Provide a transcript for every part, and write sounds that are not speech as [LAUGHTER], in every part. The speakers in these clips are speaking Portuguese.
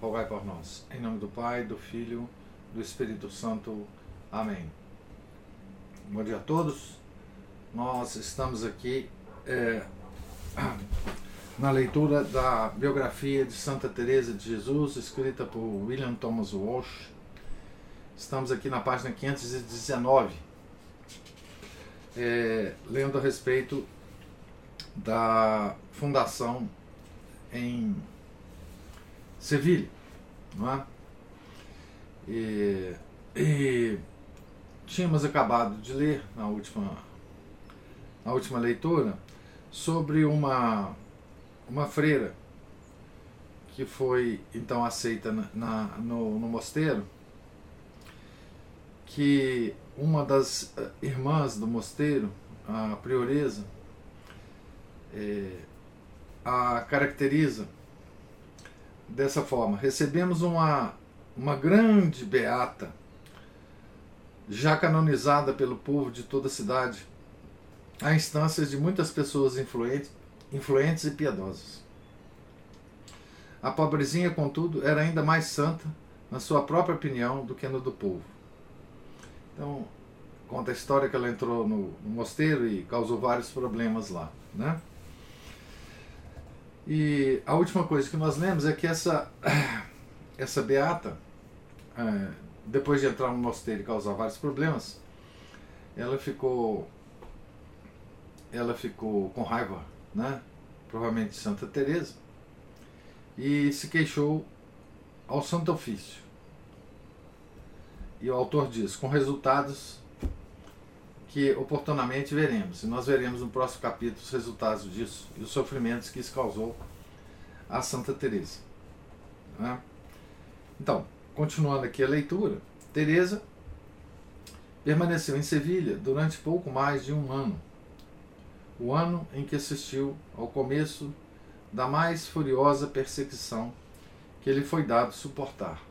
rogai por nós. Em nome do Pai, do Filho, do Espírito Santo. Amém. Bom dia a todos. Nós estamos aqui é, [CLEARS THROAT] na leitura da biografia de Santa Teresa de Jesus, escrita por William Thomas Walsh. Estamos aqui na página 519, é, lendo a respeito da fundação em Sevilha, não é? E, e tínhamos acabado de ler na última, na última leitura sobre uma, uma freira que foi então aceita na, na no, no mosteiro, que uma das eh, irmãs do mosteiro, a prioresa, é, a caracteriza dessa forma: recebemos uma, uma grande beata, já canonizada pelo povo de toda a cidade, a instâncias de muitas pessoas influentes, influentes e piedosas. A pobrezinha, contudo, era ainda mais santa na sua própria opinião do que no do povo. Então, conta a história que ela entrou no, no mosteiro e causou vários problemas lá, né? E a última coisa que nós lemos é que essa, [CLEARS THROAT] essa beata, é, depois de entrar no mosteiro e causar vários problemas, ela ficou ela ficou com raiva, né? provavelmente de Santa Teresa, e se queixou ao Santo Ofício. E o autor diz, com resultados que oportunamente veremos. E nós veremos no próximo capítulo os resultados disso e os sofrimentos que isso causou a Santa Teresa. Né? Então, continuando aqui a leitura, Teresa permaneceu em Sevilha durante pouco mais de um ano, o ano em que assistiu ao começo da mais furiosa perseguição que lhe foi dado suportar.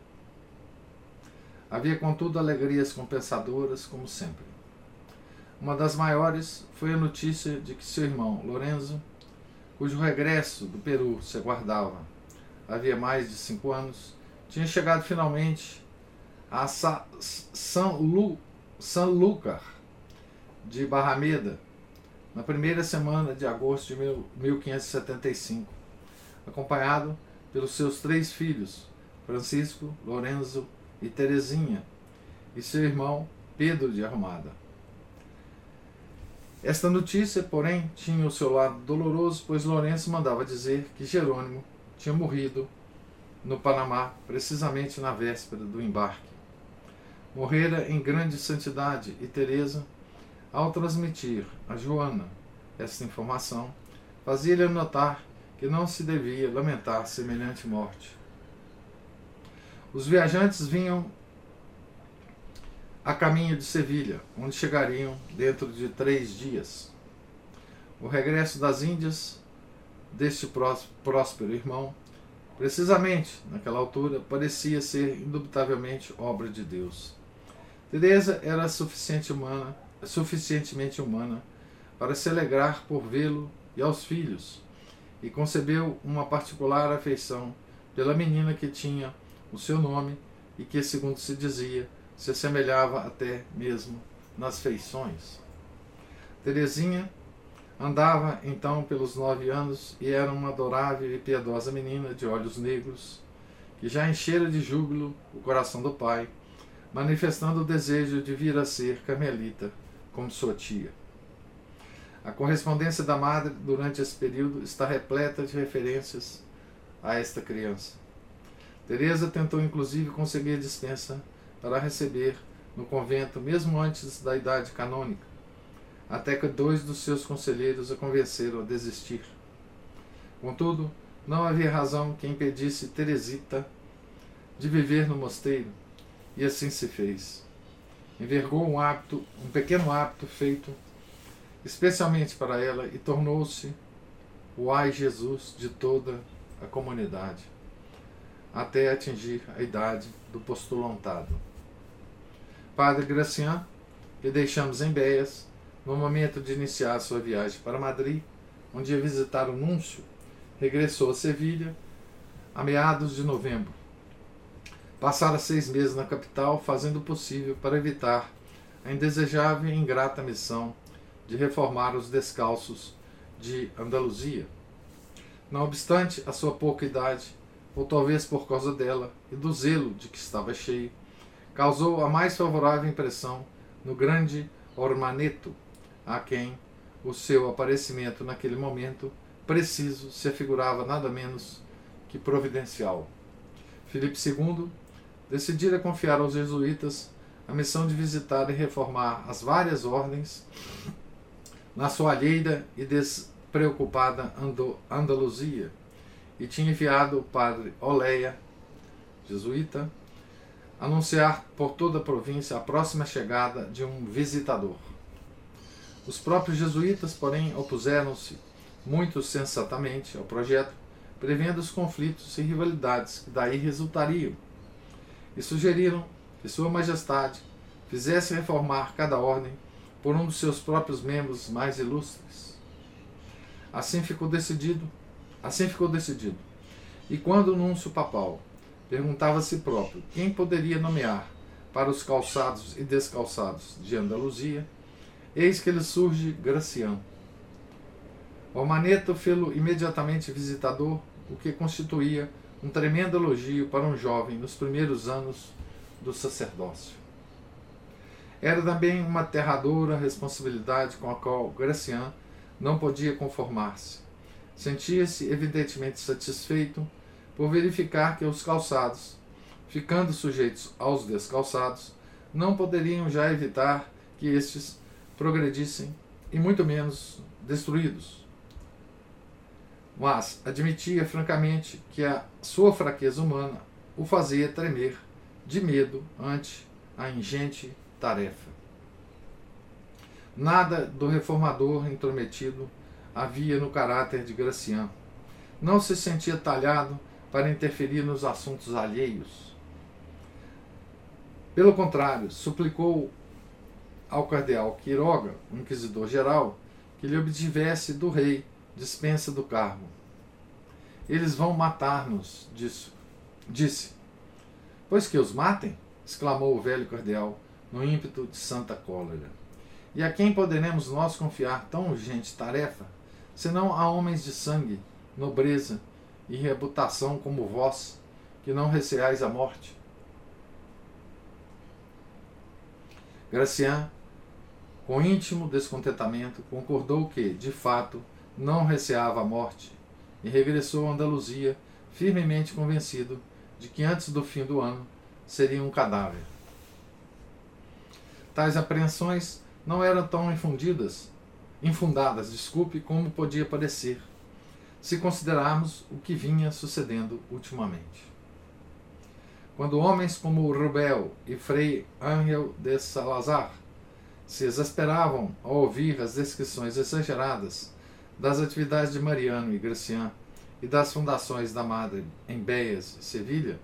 Havia, contudo, alegrias compensadoras, como sempre. Uma das maiores foi a notícia de que seu irmão, Lorenzo, cujo regresso do Peru se aguardava havia mais de cinco anos, tinha chegado finalmente a Sa San, Lu San Lucar de Barrameda na primeira semana de agosto de 1575, acompanhado pelos seus três filhos, Francisco, Lorenzo e Terezinha, e seu irmão Pedro de Arrumada. Esta notícia, porém, tinha o seu lado doloroso, pois Lourenço mandava dizer que Jerônimo tinha morrido no Panamá, precisamente na véspera do embarque. Morrera em grande santidade e Teresa, ao transmitir a Joana esta informação, fazia-lhe notar que não se devia lamentar semelhante morte. Os viajantes vinham a caminho de Sevilha, onde chegariam dentro de três dias. O regresso das Índias deste próspero irmão, precisamente naquela altura, parecia ser indubitavelmente obra de Deus. Teresa era suficiente humana, suficientemente humana para se alegrar por vê-lo e aos filhos, e concebeu uma particular afeição pela menina que tinha o seu nome e que, segundo se dizia, se assemelhava até mesmo nas feições. Terezinha andava então pelos nove anos e era uma adorável e piedosa menina de olhos negros, que já enchera de júbilo o coração do pai, manifestando o desejo de vir a ser carmelita, como sua tia. A correspondência da madre durante esse período está repleta de referências a esta criança. Teresa tentou inclusive conseguir dispensa para receber no convento mesmo antes da idade canônica, até que dois dos seus conselheiros a convenceram a desistir. Contudo, não havia razão que impedisse Teresita de viver no mosteiro, e assim se fez. Envergou um hábito, um pequeno hábito feito especialmente para ela e tornou-se o ai Jesus de toda a comunidade, até atingir a idade do postulantado. Padre Gracian, que deixamos em Beias, no momento de iniciar sua viagem para Madrid, onde ia visitar o Núncio, regressou a Sevilha a meados de novembro. Passara seis meses na capital, fazendo o possível para evitar a indesejável e ingrata missão de reformar os descalços de Andaluzia. Não obstante a sua pouca idade, ou talvez por causa dela e do zelo de que estava cheio, causou a mais favorável impressão no grande Ormaneto, a quem o seu aparecimento naquele momento preciso se afigurava nada menos que providencial. Filipe II decidira confiar aos jesuítas a missão de visitar e reformar as várias ordens na sua alheira e despreocupada Andaluzia, e tinha enviado o padre Oleia, jesuíta, anunciar por toda a província a próxima chegada de um visitador. Os próprios jesuítas, porém, opuseram-se muito sensatamente ao projeto, prevendo os conflitos e rivalidades que daí resultariam, e sugeriram que Sua Majestade fizesse reformar cada ordem por um dos seus próprios membros mais ilustres. Assim ficou decidido, assim ficou decidido. E quando o núncio papal perguntava a si próprio quem poderia nomear para os calçados e descalçados de Andaluzia, eis que lhe surge Graciano. O maneto fê-lo imediatamente visitador, o que constituía um tremendo elogio para um jovem nos primeiros anos do sacerdócio. Era também uma aterradora responsabilidade com a qual Gracian não podia conformar-se. Sentia-se evidentemente satisfeito por verificar que os calçados, ficando sujeitos aos descalçados, não poderiam já evitar que estes progredissem e muito menos destruídos. Mas admitia francamente que a sua fraqueza humana o fazia tremer de medo ante a ingente tarefa. Nada do reformador intrometido havia no caráter de Gracian. Não se sentia talhado para interferir nos assuntos alheios. Pelo contrário, suplicou ao cardeal Quiroga, inquisidor geral, que lhe obtivesse do rei dispensa do cargo. Eles vão matar-nos, disse. Pois que os matem? exclamou o velho cardeal, no ímpeto de santa cólera. E a quem poderemos nós confiar tão urgente tarefa, senão a homens de sangue, nobreza e reputação como vós, que não receais a morte? Gracian, com íntimo descontentamento, concordou que, de fato, não receava a morte e regressou a Andaluzia, firmemente convencido de que antes do fim do ano seria um cadáver. Tais apreensões não eram tão infundidas, infundadas, desculpe, como podia parecer, se considerarmos o que vinha sucedendo ultimamente. Quando homens como Rubel e Frei Ángel de Salazar se exasperavam ao ouvir as descrições exageradas das atividades de Mariano e Gracian e das fundações da Madre em Beias e Sevilha,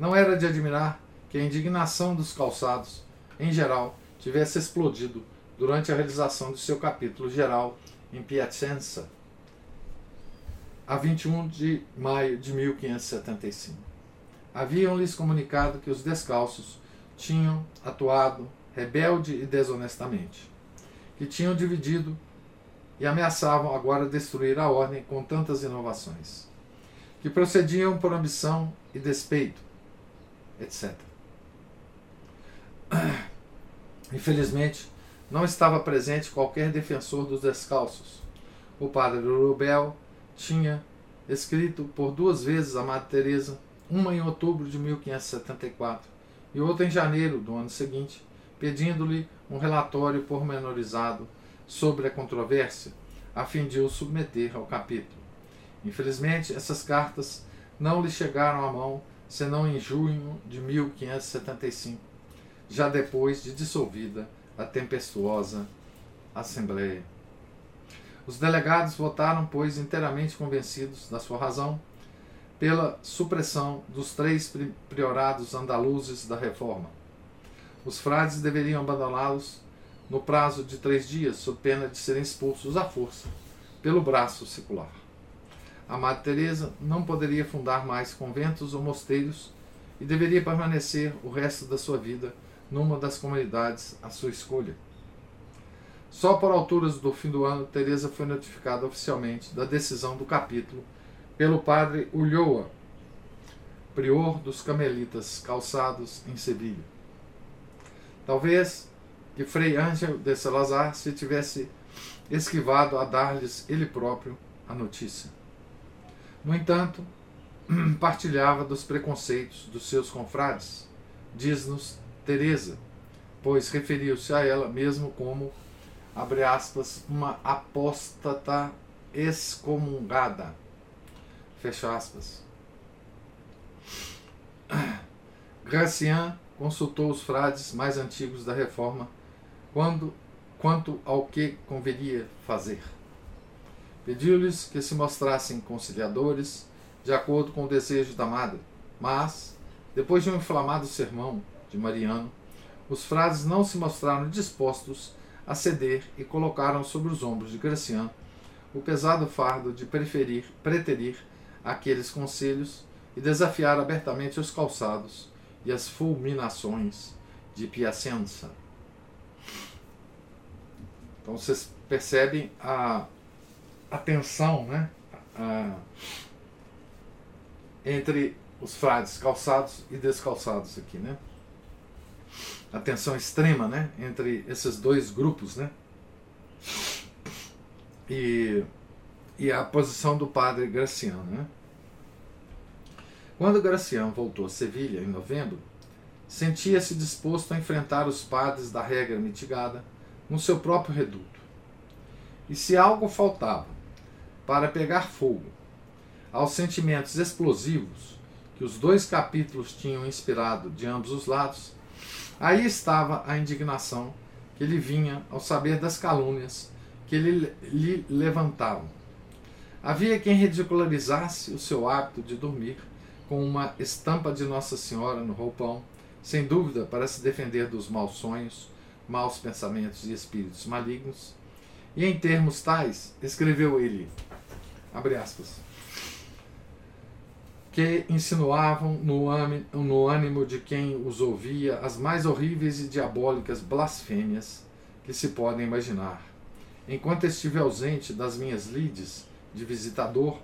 não era de admirar que a indignação dos calçados em geral, tivesse explodido durante a realização do seu capítulo geral em Piacenza, a 21 de maio de 1575. Haviam-lhes comunicado que os descalços tinham atuado rebelde e desonestamente, que tinham dividido e ameaçavam agora destruir a ordem com tantas inovações, que procediam por ambição e despeito, etc. [CLEARS THROAT] Infelizmente, não estava presente qualquer defensor dos descalços. O padre Rubel tinha escrito por duas vezes a Madre Teresa, uma em outubro de 1574 e outra em janeiro do ano seguinte, pedindo-lhe um relatório pormenorizado sobre a controvérsia, a fim de o submeter ao capítulo. Infelizmente, essas cartas não lhe chegaram à mão senão em junho de 1575, já depois de dissolvida a tempestuosa Assembleia. Os delegados votaram, pois, inteiramente convencidos da sua razão, pela supressão dos três priorados andaluzes da reforma. Os frades deveriam abandoná-los no prazo de três dias, sob pena de serem expulsos à força pelo braço secular. A Madre Teresa não poderia fundar mais conventos ou mosteiros e deveria permanecer o resto da sua vida numa das comunidades à sua escolha. Só por alturas do fim do ano, Teresa foi notificada oficialmente da decisão do capítulo pelo padre Ulloa, prior dos Camelitas calçados em Sevilha. Talvez que Frei Ângel de Salazar se tivesse esquivado a dar-lhes ele próprio a notícia. No entanto, [CLEARS THROAT] partilhava dos preconceitos dos seus confrades, diz-nos Teresa, pois referiu-se a ela mesmo como abre aspas, uma apóstata excomungada. Fecha aspas. Gracian consultou os frades mais antigos da reforma quando, quanto ao que converia fazer. Pediu-lhes que se mostrassem conciliadores, de acordo com o desejo da madre, mas, depois de um inflamado sermão de Mariano, os frades não se mostraram dispostos a ceder e colocaram sobre os ombros de Gracian o pesado fardo de preferir, preterir aqueles conselhos e desafiar abertamente os calçados e as fulminações de Piacenza. Então vocês percebem a, a tensão né? A, entre os frades calçados e descalçados aqui, né? A tensão extrema né, entre esses dois grupos. Né? E, e a posição do padre Graciano. Né? Quando Graciano voltou a Sevilha, em novembro, sentia-se disposto a enfrentar os padres da regra mitigada no seu próprio reduto. E se algo faltava para pegar fogo aos sentimentos explosivos que os dois capítulos tinham inspirado de ambos os lados, Aí estava a indignação que lhe vinha ao saber das calúnias que lhe, lhe levantavam. Havia quem ridicularizasse o seu hábito de dormir com uma estampa de Nossa Senhora no roupão, sem dúvida para se defender dos maus sonhos, maus pensamentos e espíritos malignos. E em termos tais, escreveu ele, abre aspas, que insinuavam no ânimo de quem os ouvia as mais horríveis e diabólicas blasfêmias que se podem imaginar. Enquanto estive ausente das minhas lides de visitador,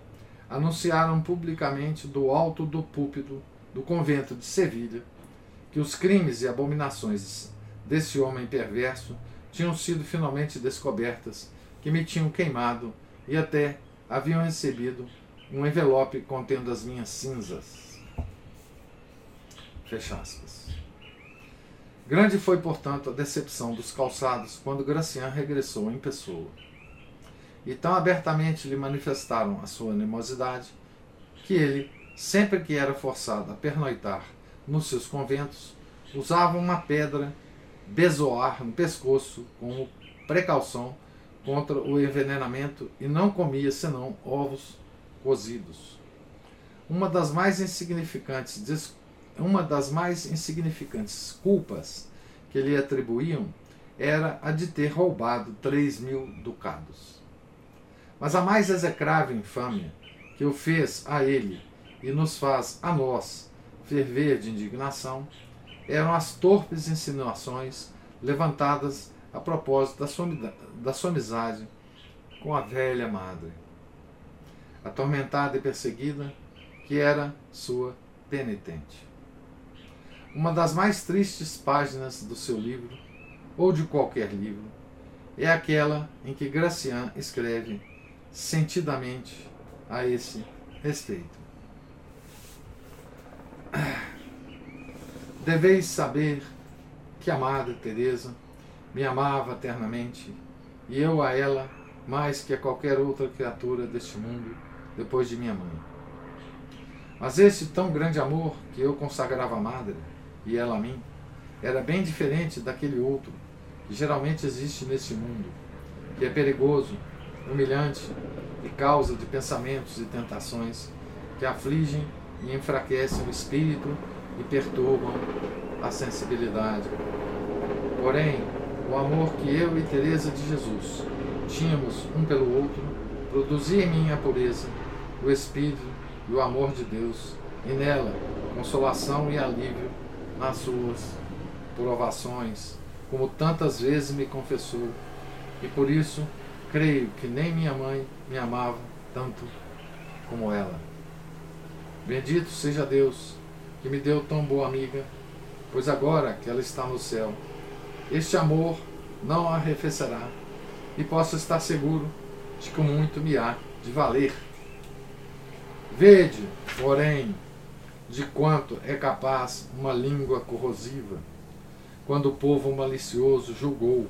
anunciaram publicamente do alto do púlpito do convento de Sevilha que os crimes e abominações desse homem perverso tinham sido finalmente descobertas, que me tinham queimado e até haviam recebido um envelope contendo as minhas cinzas. Fecha aspas. Grande foi, portanto, a decepção dos calçados quando Gracian regressou em pessoa. E tão abertamente lhe manifestaram a sua animosidade que ele, sempre que era forçado a pernoitar nos seus conventos, usava uma pedra bezoar no pescoço como precaução contra o envenenamento e não comia senão ovos cozidos. Uma das mais insignificantes uma das mais insignificantes culpas que lhe atribuíam era a de ter roubado três mil ducados. Mas a mais execrável infâmia que o fez a ele e nos faz a nós ferver de indignação eram as torpes insinuações levantadas a propósito da sua, da sua amizade com a velha madre atormentada e perseguida, que era sua penitente. Uma das mais tristes páginas do seu livro, ou de qualquer livro, é aquela em que Gracian escreve sentidamente a esse respeito. Deveis saber que a Madre Teresa me amava eternamente e eu a ela mais que a qualquer outra criatura deste mundo depois de minha mãe. Mas esse tão grande amor que eu consagrava à madre e ela a mim, era bem diferente daquele outro que geralmente existe neste mundo, que é perigoso, humilhante e causa de pensamentos e tentações que afligem e enfraquecem o espírito e perturbam a sensibilidade. Porém, o amor que eu e Teresa de Jesus tínhamos um pelo outro produzia em mim a pureza, o espírito e o amor de Deus, e nela consolação e alívio nas suas provações, como tantas vezes me confessou, e por isso creio que nem minha mãe me amava tanto como ela. Bendito seja Deus que me deu tão boa amiga, pois agora que ela está no céu, este amor não arrefecerá, e posso estar seguro de que muito me há de valer. Vede, porém, de quanto é capaz uma língua corrosiva, quando o povo malicioso julgou,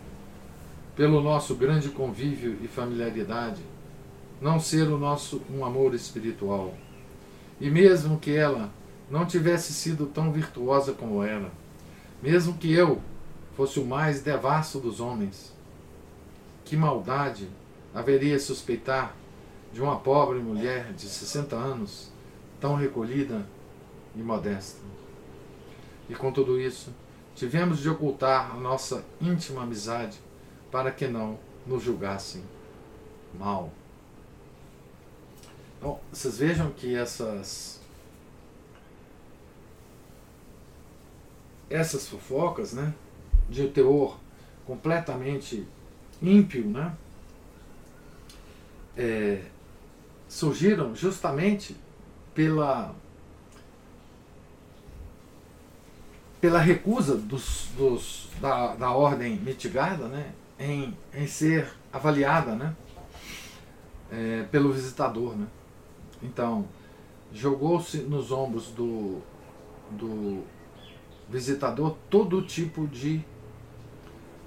pelo nosso grande convívio e familiaridade, não ser o nosso um amor espiritual. E mesmo que ela não tivesse sido tão virtuosa como ela, mesmo que eu fosse o mais devasso dos homens, que maldade haveria suspeitar de uma pobre mulher de 60 anos, tão recolhida e modesta? E com tudo isso, tivemos de ocultar a nossa íntima amizade para que não nos julgassem mal. Então, vocês vejam que essas essas fofocas, né, de teor completamente ímpio, né, é, surgiram justamente pela pela recusa dos, dos da, da ordem mitigada, né, em, em ser avaliada, né, é, pelo visitador, né. Então jogou-se nos ombros do, do visitador todo tipo de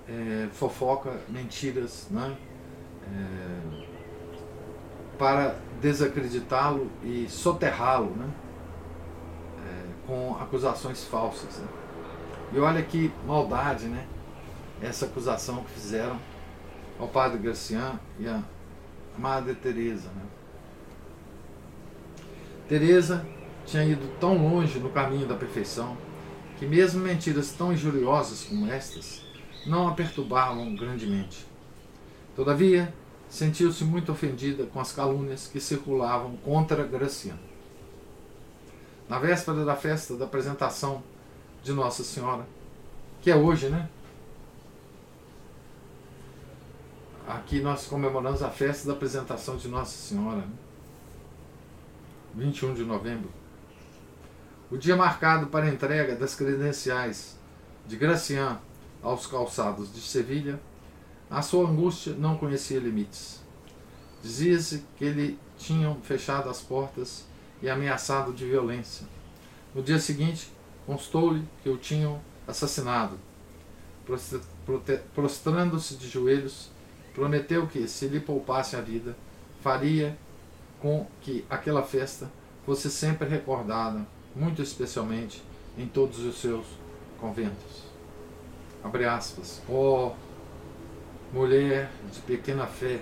é, fofoca, mentiras, né? É, para desacreditá-lo e soterrá-lo né? É, com acusações falsas. Né? E olha que maldade, né? Essa acusação que fizeram ao padre Gracian e à Madre Teresa. Né? Teresa tinha ido tão longe no caminho da perfeição que mesmo mentiras tão injuriosas como estas não a perturbavam grandemente. Todavia, sentiu-se muito ofendida com as calúnias que circulavam contra Graciano. Na véspera da festa da apresentação de Nossa Senhora, que é hoje, né? Aqui nós comemoramos a festa da apresentação de Nossa Senhora, né? 21 de novembro o dia marcado para a entrega das credenciais de Gracian aos calçados de Sevilha, a sua angústia não conhecia limites. Dizia-se que lhe tinham fechado as portas e ameaçado de violência. No dia seguinte, constou-lhe que o tinham assassinado. Prostrando-se de joelhos, prometeu que, se lhe poupasse a vida, faria com que aquela festa fosse sempre recordada muito especialmente em todos os seus conventos. Abre aspas. Oh, mulher de pequena fé,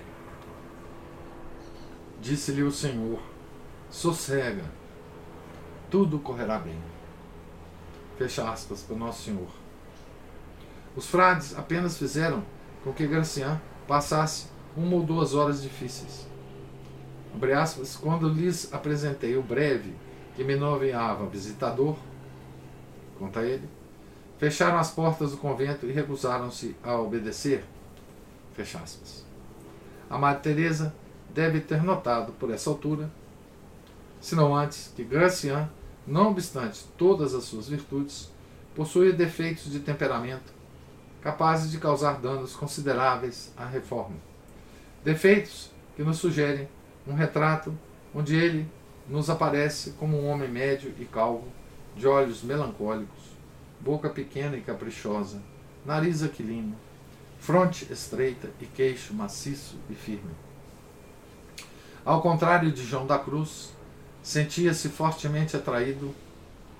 disse-lhe o Senhor: sossega, tudo correrá bem. Fecha aspas para Nosso Senhor. Os frades apenas fizeram com que Gracian passasse uma ou duas horas difíceis. Abre aspas, quando lhes apresentei o breve que me nomeava visitador, conta ele, fecharam as portas do convento e recusaram-se a obedecer. Fecha aspas. A Madre Teresa deve ter notado por essa altura, se não antes, que Gracian, não obstante todas as suas virtudes, possuía defeitos de temperamento capazes de causar danos consideráveis à reforma. Defeitos que nos sugerem um retrato onde ele nos aparece como um homem médio e calvo, de olhos melancólicos, boca pequena e caprichosa, nariz aquilino, fronte estreita e queixo maciço e firme. Ao contrário de João da Cruz, sentia-se fortemente atraído,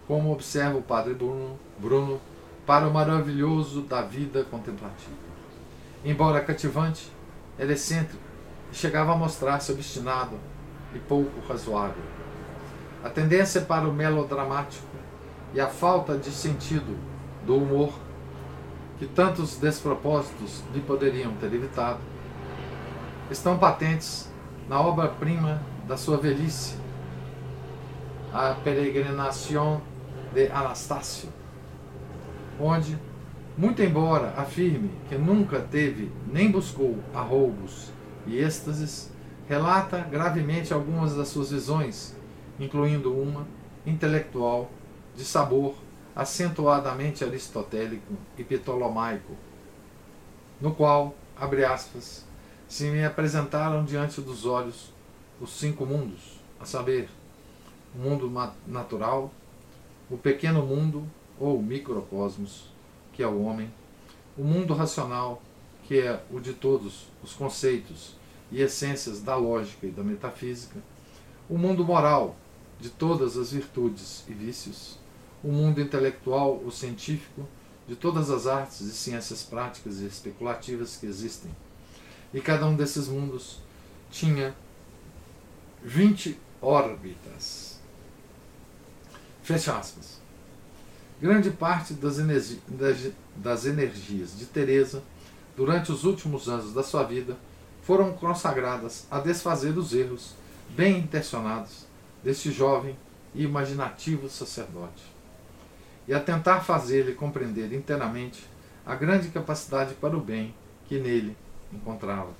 como observa o padre Bruno, Bruno, para o maravilhoso da vida contemplativa. Embora cativante, era excêntrico e chegava a mostrar-se obstinado e pouco razoável. A tendência para o melodramático e a falta de sentido do humor, que tantos despropósitos lhe poderiam ter evitado, estão patentes na obra-prima da sua velhice, A Peregrinação de Anastácio, onde, muito embora afirme que nunca teve nem buscou arroubos e êxtases, relata gravemente algumas das suas visões, incluindo uma intelectual de sabor acentuadamente aristotélico e ptolomaico, no qual, abre aspas, se me apresentaram diante dos olhos os cinco mundos, a saber, o mundo natural, o pequeno mundo ou microcosmos, que é o homem, o mundo racional, que é o de todos os conceitos e essências da lógica e da metafísica, o mundo moral, de todas as virtudes e vícios, o mundo intelectual ou científico, de todas as artes e ciências práticas e especulativas que existem e cada um desses mundos tinha 20 órbitas. Fecha aspas. Grande parte das, energi das energias de Teresa durante os últimos anos da sua vida foram consagradas a desfazer os erros bem intencionados deste jovem e imaginativo sacerdote e a tentar fazer-lhe compreender inteiramente a grande capacidade para o bem que nele encontrava.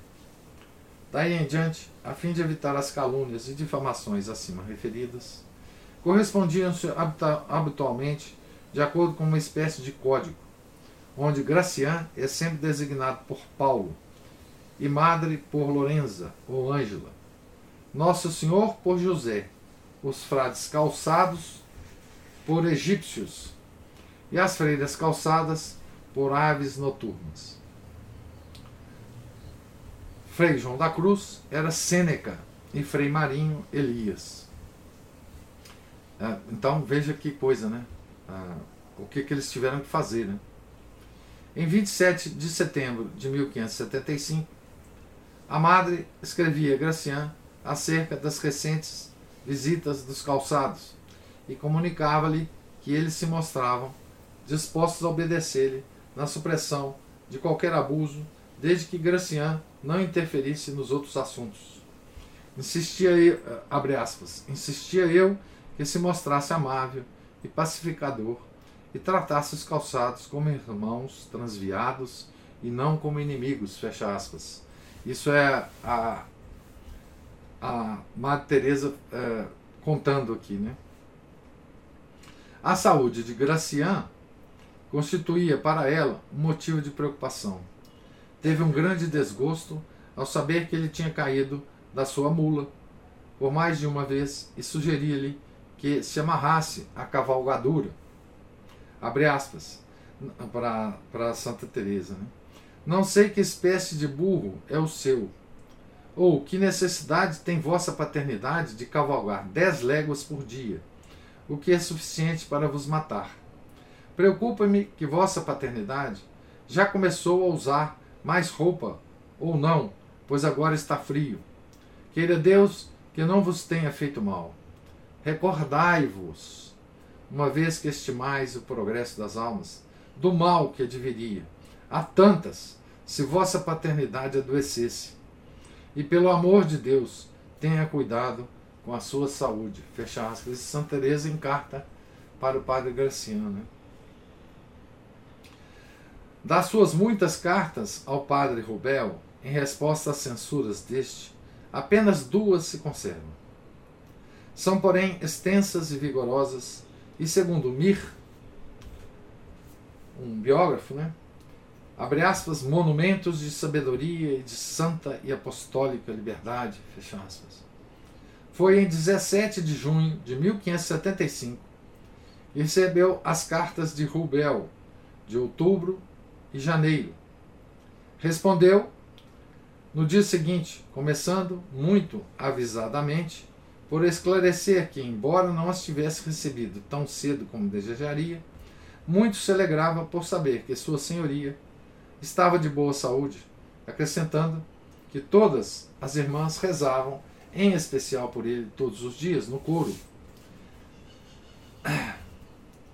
Daí em diante, a fim de evitar as calúnias e difamações acima referidas, correspondiam-se habitualmente de acordo com uma espécie de código, onde Gracian é sempre designado por Paulo e Madre por Lorenza ou Ângela, Nosso Senhor por José, os frades calçados por egípcios e as freiras calçadas por aves noturnas. Frei João da Cruz era Sêneca e Frei Marinho Elias. É, então veja que coisa, né? Ah, o que, que eles tiveram que fazer. Né? Em 27 de setembro de 1575, a madre escrevia a Gracian acerca das recentes visitas dos calçados e comunicava-lhe que eles se mostravam dispostos a obedecer-lhe na supressão de qualquer abuso, desde que Gracian não interferisse nos outros assuntos. Insistia eu, abre aspas, insistia eu que se mostrasse amável e pacificador e tratasse os calçados como irmãos transviados e não como inimigos, fecha aspas. Isso é a, a Madre Teresa é, contando aqui, né? A saúde de Gracian constituía para ela um motivo de preocupação teve um grande desgosto ao saber que ele tinha caído da sua mula por mais de uma vez e sugeria-lhe que se amarrasse à cavalgadura. Abre aspas para Santa Teresa. Né? Não sei que espécie de burro é o seu, ou que necessidade tem vossa paternidade de cavalgar dez léguas por dia, o que é suficiente para vos matar. Preocupa-me que vossa paternidade já começou a usar mais roupa, ou não, pois agora está frio. Queira Deus que não vos tenha feito mal. Recordai-vos, uma vez que estimais o progresso das almas, do mal que adviria. Há tantas, se vossa paternidade adoecesse. E pelo amor de Deus, tenha cuidado com a sua saúde. Fecha aspas. Santa Teresa em carta para o padre Graciano. Das suas muitas cartas ao padre Rubel, em resposta às censuras deste, apenas duas se conservam. São, porém, extensas e vigorosas, e segundo Mir, um biógrafo, né? abre aspas, monumentos de sabedoria e de santa e apostólica liberdade, fecha aspas. Foi em 17 de junho de 1575 que recebeu as cartas de Rubel, de outubro e janeiro. Respondeu no dia seguinte, começando muito avisadamente por esclarecer que, embora não as tivesse recebido tão cedo como desejaria, muito se alegrava por saber que Sua Senhoria estava de boa saúde, acrescentando que todas as irmãs rezavam, em especial por ele, todos os dias, no coro.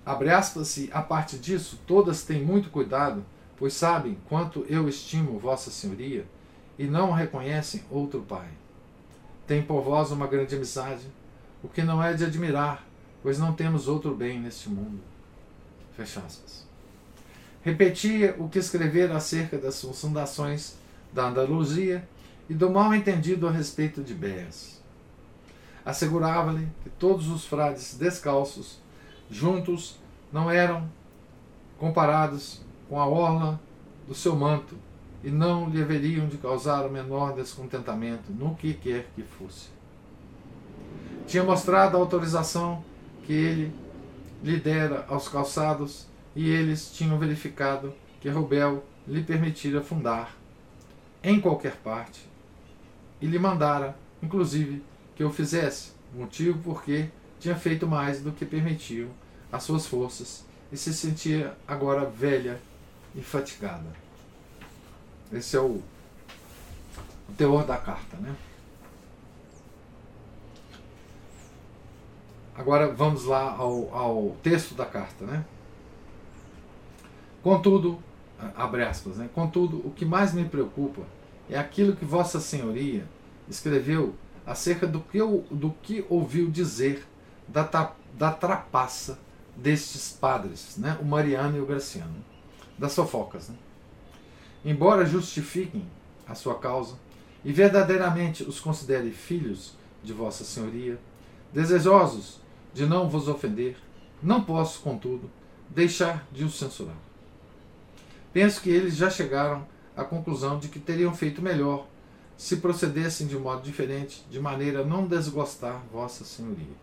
Abre aspas, e a parte disso, todas têm muito cuidado, pois sabem quanto eu estimo Vossa Senhoria e não reconhecem outro Pai. Tem por vós uma grande amizade, o que não é de admirar, pois não temos outro bem neste mundo. Fecha aspas. Repetia o que escrevera acerca das fundações da Andaluzia e do mal entendido a respeito de Béas. Assegurava-lhe que todos os frades descalços, juntos, não eram comparados com a orla do seu manto e não lhe haveriam de causar o menor descontentamento no que quer que fosse. Tinha mostrado a autorização que ele lhe dera aos calçados e eles tinham verificado que Rubel lhe permitira fundar em qualquer parte e lhe mandara, inclusive, que eu fizesse, motivo porque tinha feito mais do que permitiam as suas forças e se sentia agora velha e fatigada. Esse é o, o teor da carta, né? Agora vamos lá ao, ao texto da carta, né? Contudo, abre aspas, né? Contudo, o que mais me preocupa é aquilo que Vossa Senhoria escreveu acerca do que, do que ouviu dizer da, da trapaça destes padres, né? o Mariano e o Graciano, das fofocas. Né? Embora justifiquem a sua causa e verdadeiramente os considere filhos de Vossa Senhoria, desejosos de não vos ofender, não posso, contudo, deixar de os censurar. Penso que eles já chegaram à conclusão de que teriam feito melhor se procedessem de modo diferente, de maneira a não desgostar Vossa Senhoria.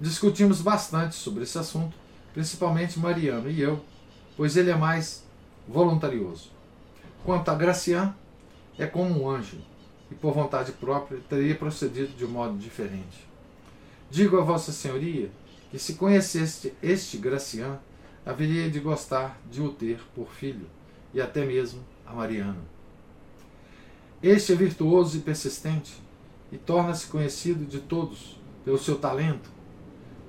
Discutimos bastante sobre esse assunto, principalmente Mariano e eu, pois ele é mais voluntarioso. Quanto a Gracian, é como um anjo, e por vontade própria teria procedido de um modo diferente. Digo a Vossa Senhoria que se conheceste este Gracian, haveria de gostar de o ter por filho, e até mesmo a Mariano. Este é virtuoso e persistente, e torna-se conhecido de todos pelo seu talento,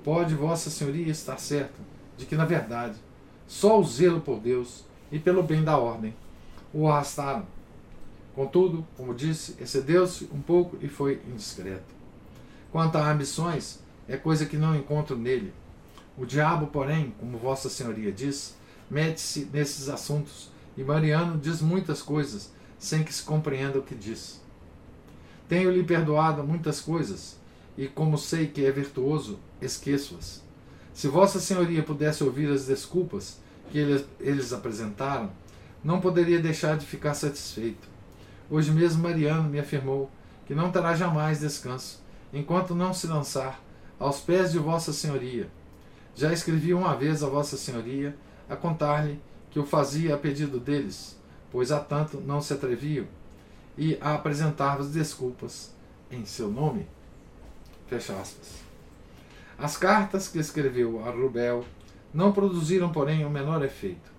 pode Vossa Senhoria estar certa de que, na verdade, só o zelo por Deus e pelo bem da ordem o arrastaram. Contudo, como disse, excedeu-se um pouco e foi indiscreto. Quanto a ambições, é coisa que não encontro nele. O diabo, porém, como Vossa Senhoria diz, mete-se nesses assuntos e Mariano diz muitas coisas sem que se compreenda o que diz. Tenho-lhe perdoado muitas coisas, e como sei que é virtuoso, esqueço-as. Se Vossa Senhoria pudesse ouvir as desculpas que eles, eles apresentaram, não poderia deixar de ficar satisfeito. Hoje mesmo Mariano me afirmou que não terá jamais descanso, enquanto não se lançar aos pés de Vossa Senhoria. Já escrevi uma vez a Vossa Senhoria a contar-lhe que o fazia a pedido deles, pois há tanto não se atreviam, e a apresentar-vos desculpas em seu nome. Fecha aspas. As cartas que escreveu a Rubel não produziram, porém, o menor efeito.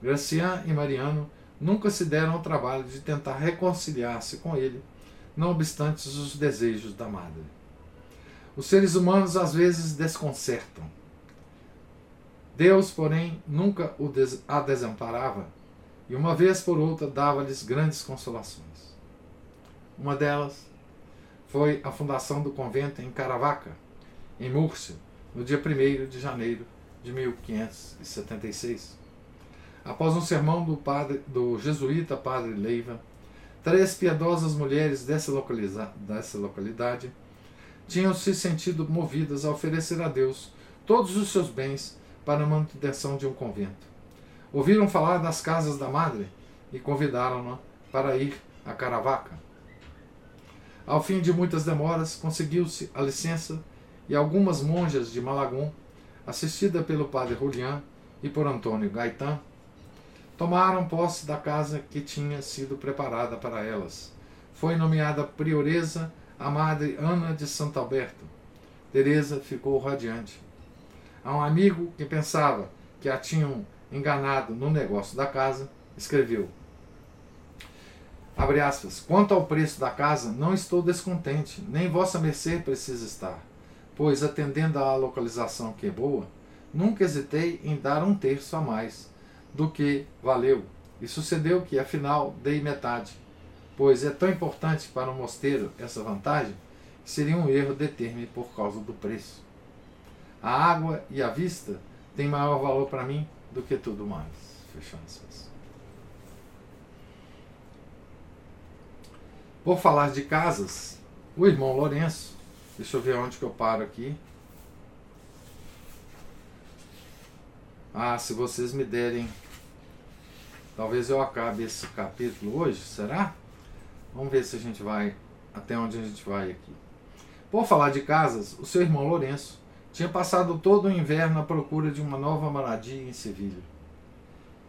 Gracian e Mariano nunca se deram ao trabalho de tentar reconciliar-se com ele, não obstante os desejos da madre. Os seres humanos às vezes desconcertam. Deus, porém, nunca a desamparava e, uma vez por outra, dava-lhes grandes consolações. Uma delas foi a fundação do convento em Caravaca, em Múrcia, no dia 1 de janeiro de 1576. Após um sermão do, padre, do jesuíta Padre Leiva, três piedosas mulheres dessa, dessa localidade tinham se sentido movidas a oferecer a Deus todos os seus bens para a manutenção de um convento. Ouviram falar das casas da madre e convidaram-na para ir a Caravaca. Ao fim de muitas demoras, conseguiu-se a licença e algumas monjas de Malagum, assistida pelo padre Julián e por Antônio Gaetan, tomaram posse da casa que tinha sido preparada para elas. Foi nomeada prioresa a madre Ana de Santo Alberto. Teresa ficou radiante. A um amigo que pensava que a tinham enganado no negócio da casa, escreveu: aspas. Quanto ao preço da casa, não estou descontente, nem vossa mercê precisa estar, pois, atendendo à localização que é boa, nunca hesitei em dar um terço a mais do que valeu, e sucedeu que, afinal, dei metade, pois é tão importante para o mosteiro essa vantagem que seria um erro deter-me por causa do preço. A água e a vista têm maior valor para mim do que tudo mais. Fecha aspas. Por falar de casas, o irmão Lourenço, deixa eu ver onde que eu paro aqui. Ah, se vocês me derem. Talvez eu acabe esse capítulo hoje, será? Vamos ver se a gente vai até onde a gente vai aqui. Por falar de casas, o seu irmão Lourenço tinha passado todo o inverno à procura de uma nova moradia em Sevilha.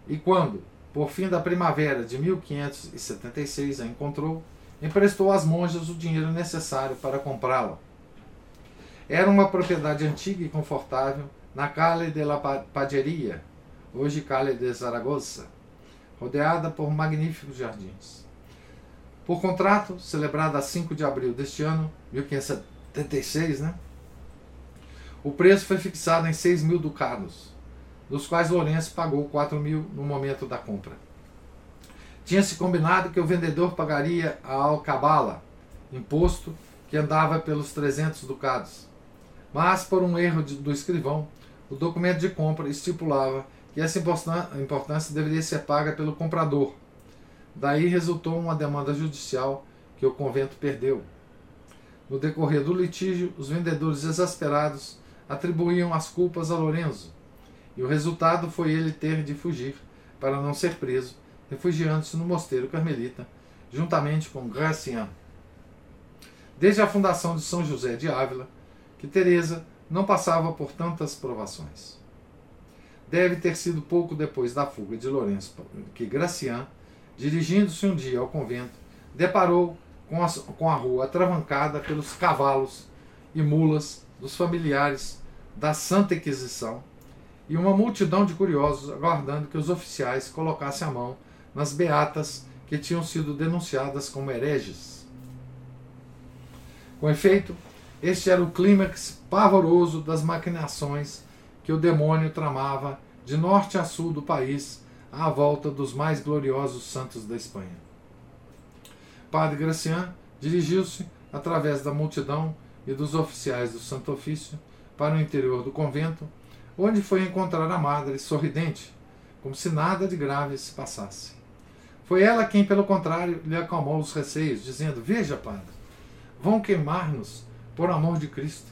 E quando, por fim da primavera de 1576, a encontrou, emprestou às monjas o dinheiro necessário para comprá-la. Era uma propriedade antiga e confortável na Calle de la Paderia, hoje Calle de Zaragoza, rodeada por magníficos jardins. Por contrato, celebrado a 5 de abril deste ano, 1576, né? O preço foi fixado em 6 mil ducados, dos quais Lourenço pagou 4 mil no momento da compra. Tinha-se combinado que o vendedor pagaria a alcabala, imposto que andava pelos 300 ducados. Mas, por um erro de, do escrivão, o documento de compra estipulava que essa importância deveria ser paga pelo comprador. Daí resultou uma demanda judicial que o convento perdeu. No decorrer do litígio, os vendedores exasperados atribuíam as culpas a Lorenzo, e o resultado foi ele ter de fugir para não ser preso, refugiando-se no mosteiro carmelita, juntamente com Gracian. Desde a fundação de São José de Ávila, que Teresa não passava por tantas provações. Deve ter sido pouco depois da fuga de Lourenço que Gracian, dirigindo-se um dia ao convento, deparou com a, com a rua atravancada pelos cavalos e mulas dos familiares da Santa Inquisição e uma multidão de curiosos aguardando que os oficiais colocassem a mão nas beatas que tinham sido denunciadas como hereges. Com efeito, este era o clímax pavoroso das maquinações que o demônio tramava de norte a sul do país à volta dos mais gloriosos santos da Espanha. Padre Gracian dirigiu-se, através da multidão e dos oficiais do Santo Ofício, para o interior do convento, onde foi encontrar a madre sorridente, como se nada de grave se passasse. Foi ela quem, pelo contrário, lhe acalmou os receios, dizendo: Veja, padre, vão queimar-nos por amor de Cristo.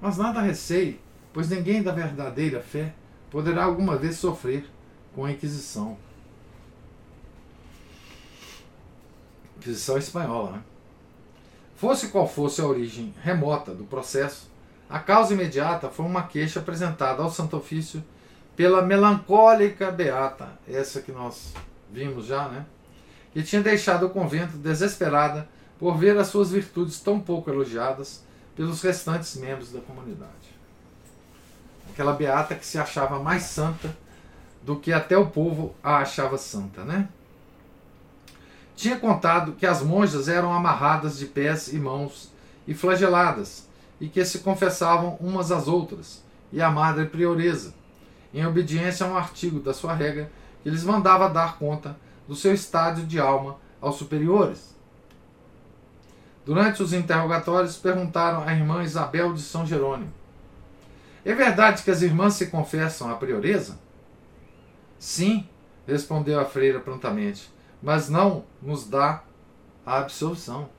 Mas nada receie, pois ninguém da verdadeira fé poderá alguma vez sofrer com a Inquisição. Inquisição espanhola, né? Fosse qual fosse a origem remota do processo, a causa imediata foi uma queixa apresentada ao Santo Ofício pela melancólica Beata, essa que nós vimos já, né? Que tinha deixado o convento desesperada por ver as suas virtudes tão pouco elogiadas pelos restantes membros da comunidade. Aquela Beata que se achava mais santa do que até o povo a achava santa, né? Tinha contado que as monjas eram amarradas de pés e mãos e flageladas, e que se confessavam umas às outras, e a madre prioresa, em obediência a um artigo da sua regra que lhes mandava dar conta do seu estádio de alma aos superiores. Durante os interrogatórios, perguntaram à irmã Isabel de São Jerônimo: É verdade que as irmãs se confessam à prioresa? Sim, respondeu a freira prontamente mas não nos dá a absolvição.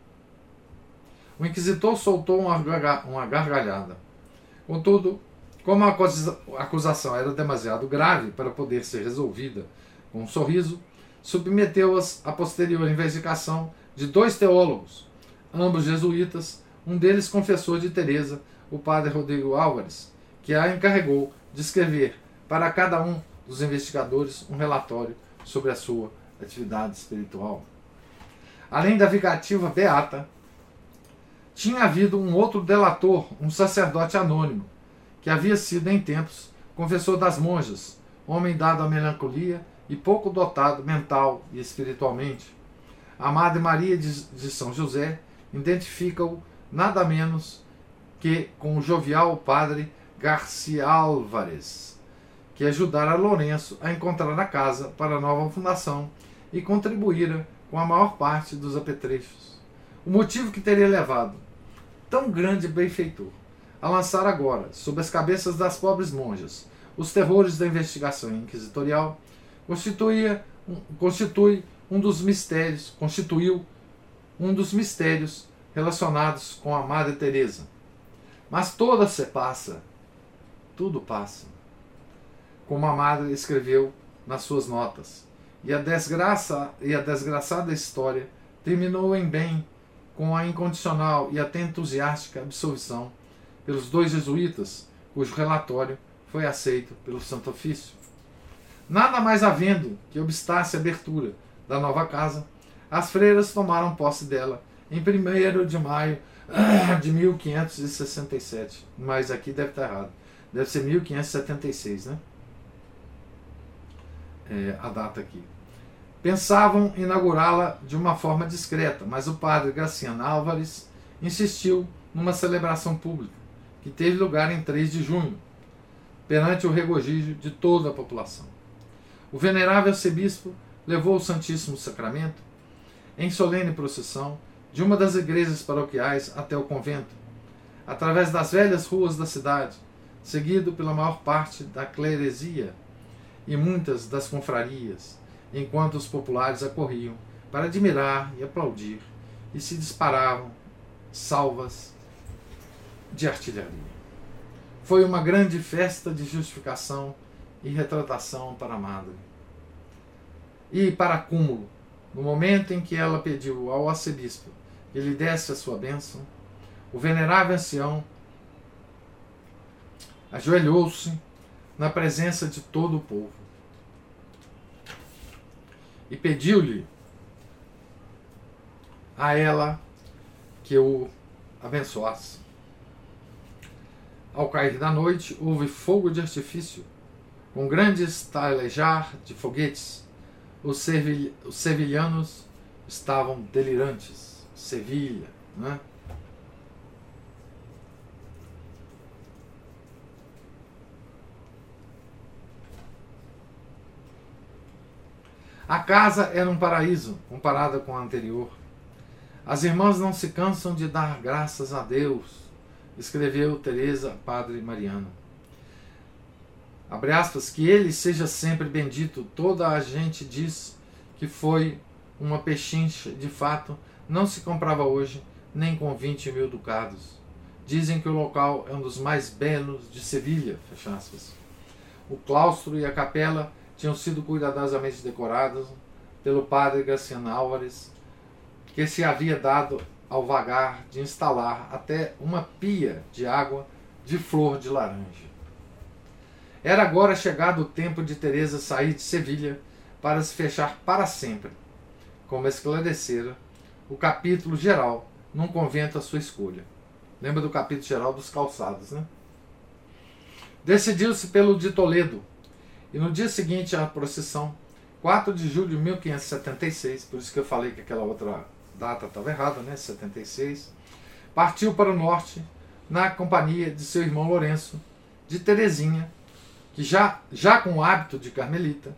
O inquisitor soltou uma gargalhada. Contudo, como a acusação era demasiado grave para poder ser resolvida com um sorriso, submeteu-as à posterior investigação de dois teólogos, ambos jesuítas, um deles confessor de Teresa, o padre Rodrigo Álvares, que a encarregou de escrever para cada um dos investigadores um relatório sobre a sua atividade espiritual. Além da vingativa beata, tinha havido um outro delator, um sacerdote anônimo, que havia sido em tempos confessor das monjas, homem dado à melancolia e pouco dotado mental e espiritualmente. A Madre Maria de, de São José identifica-o nada menos que com o jovial padre Garcia Álvares, que ajudara Lourenço a encontrar a casa para a nova fundação e contribuíra com a maior parte dos apetrechos. O motivo que teria levado tão grande benfeitor a lançar agora, sob as cabeças das pobres monjas, os terrores da investigação inquisitorial, constituía, constitui um dos mistérios, constituiu um dos mistérios relacionados com a Madre Teresa. Mas toda se passa, tudo passa, como a Madre escreveu nas suas notas. E a desgraça e a desgraçada história terminou em bem com a incondicional e até entusiástica absolvição pelos dois jesuítas, cujo relatório foi aceito pelo Santo Ofício. Nada mais havendo que obstasse a abertura da nova casa, as freiras tomaram posse dela em 1 de maio de 1567. Mas aqui deve estar errado. Deve ser 1576, né? É, a data aqui. Pensavam inaugurá-la de uma forma discreta, mas o padre Graciano Álvares insistiu numa celebração pública, que teve lugar em 3 de junho, perante o regozijo de toda a população. O venerável arcebispo levou o Santíssimo Sacramento em solene procissão de uma das igrejas paroquiais até o convento, através das velhas ruas da cidade, seguido pela maior parte da cleresia e muitas das confrarias, enquanto os populares acorriam para admirar e aplaudir e se disparavam salvas de artilharia. Foi uma grande festa de justificação e retratação para a madre. E, para cúmulo, no momento em que ela pediu ao arcebispo que lhe desse a sua bênção, o venerável ancião ajoelhou-se na presença de todo o povo e pediu-lhe a ela que o abençoasse. Ao cair da noite, houve fogo de artifício, com grandes talejar de foguetes. Os, sevil os sevilhanos estavam delirantes. Sevilha, né? A casa era um paraíso comparada com a anterior. As irmãs não se cansam de dar graças a Deus escreveu Teresa Padre Mariano. Abre aspas, que ele seja sempre bendito. Toda a gente diz que foi uma pechincha. De fato, não se comprava hoje nem com 20 mil ducados. Dizem que o local é um dos mais belos de Sevilha. Fecha aspas. O claustro e a capela tinham sido cuidadosamente decorados pelo padre Graciano Álvares, que se havia dado ao vagar de instalar até uma pia de água de flor de laranja. Era agora chegado o tempo de Teresa sair de Sevilha para se fechar para sempre, como esclarecera o capítulo geral num convento à sua escolha. Lembra do capítulo geral dos calçados, né? Decidiu-se pelo de Toledo, e no dia seguinte à procissão, 4 de julho de 1576, por isso que eu falei que aquela outra data estava errada, né? 76. Partiu para o norte na companhia de seu irmão Lourenço, de Terezinha, que já, já com o hábito de carmelita,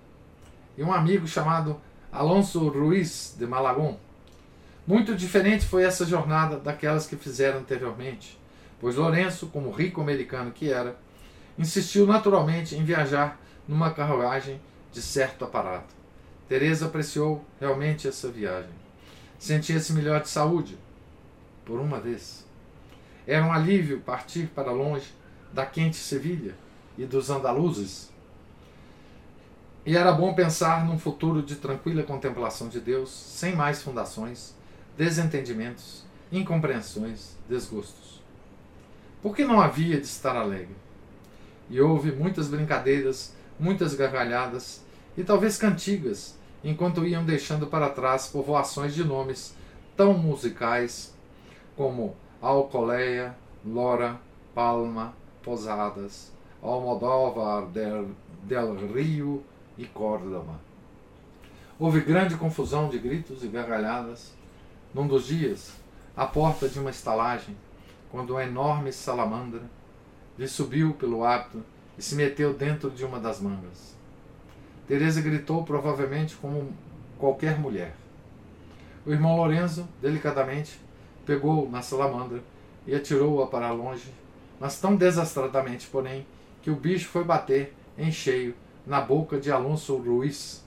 e um amigo chamado Alonso Ruiz de Malagon. Muito diferente foi essa jornada daquelas que fizeram anteriormente, pois Lourenço, como rico americano que era, insistiu naturalmente em viajar numa carruagem de certo aparato. Teresa apreciou realmente essa viagem. Sentia-se melhor de saúde, por uma vez. Era um alívio partir para longe da quente Sevilha e dos andaluzes. E era bom pensar num futuro de tranquila contemplação de Deus, sem mais fundações, desentendimentos, incompreensões, desgostos. Por que não havia de estar alegre? E houve muitas brincadeiras, muitas gargalhadas e talvez cantigas enquanto iam deixando para trás povoações de nomes tão musicais como Alcoleia, Lora, Palma, Posadas, Almodóvar del, del Rio e Córdoba. Houve grande confusão de gritos e gargalhadas. Num dos dias, à porta de uma estalagem, quando uma enorme salamandra lhe subiu pelo hábito e se meteu dentro de uma das mangas. Teresa gritou provavelmente como qualquer mulher. O irmão Lorenzo, delicadamente, pegou na salamandra e atirou-a para longe, mas tão desastradamente, porém, que o bicho foi bater em cheio na boca de Alonso Ruiz.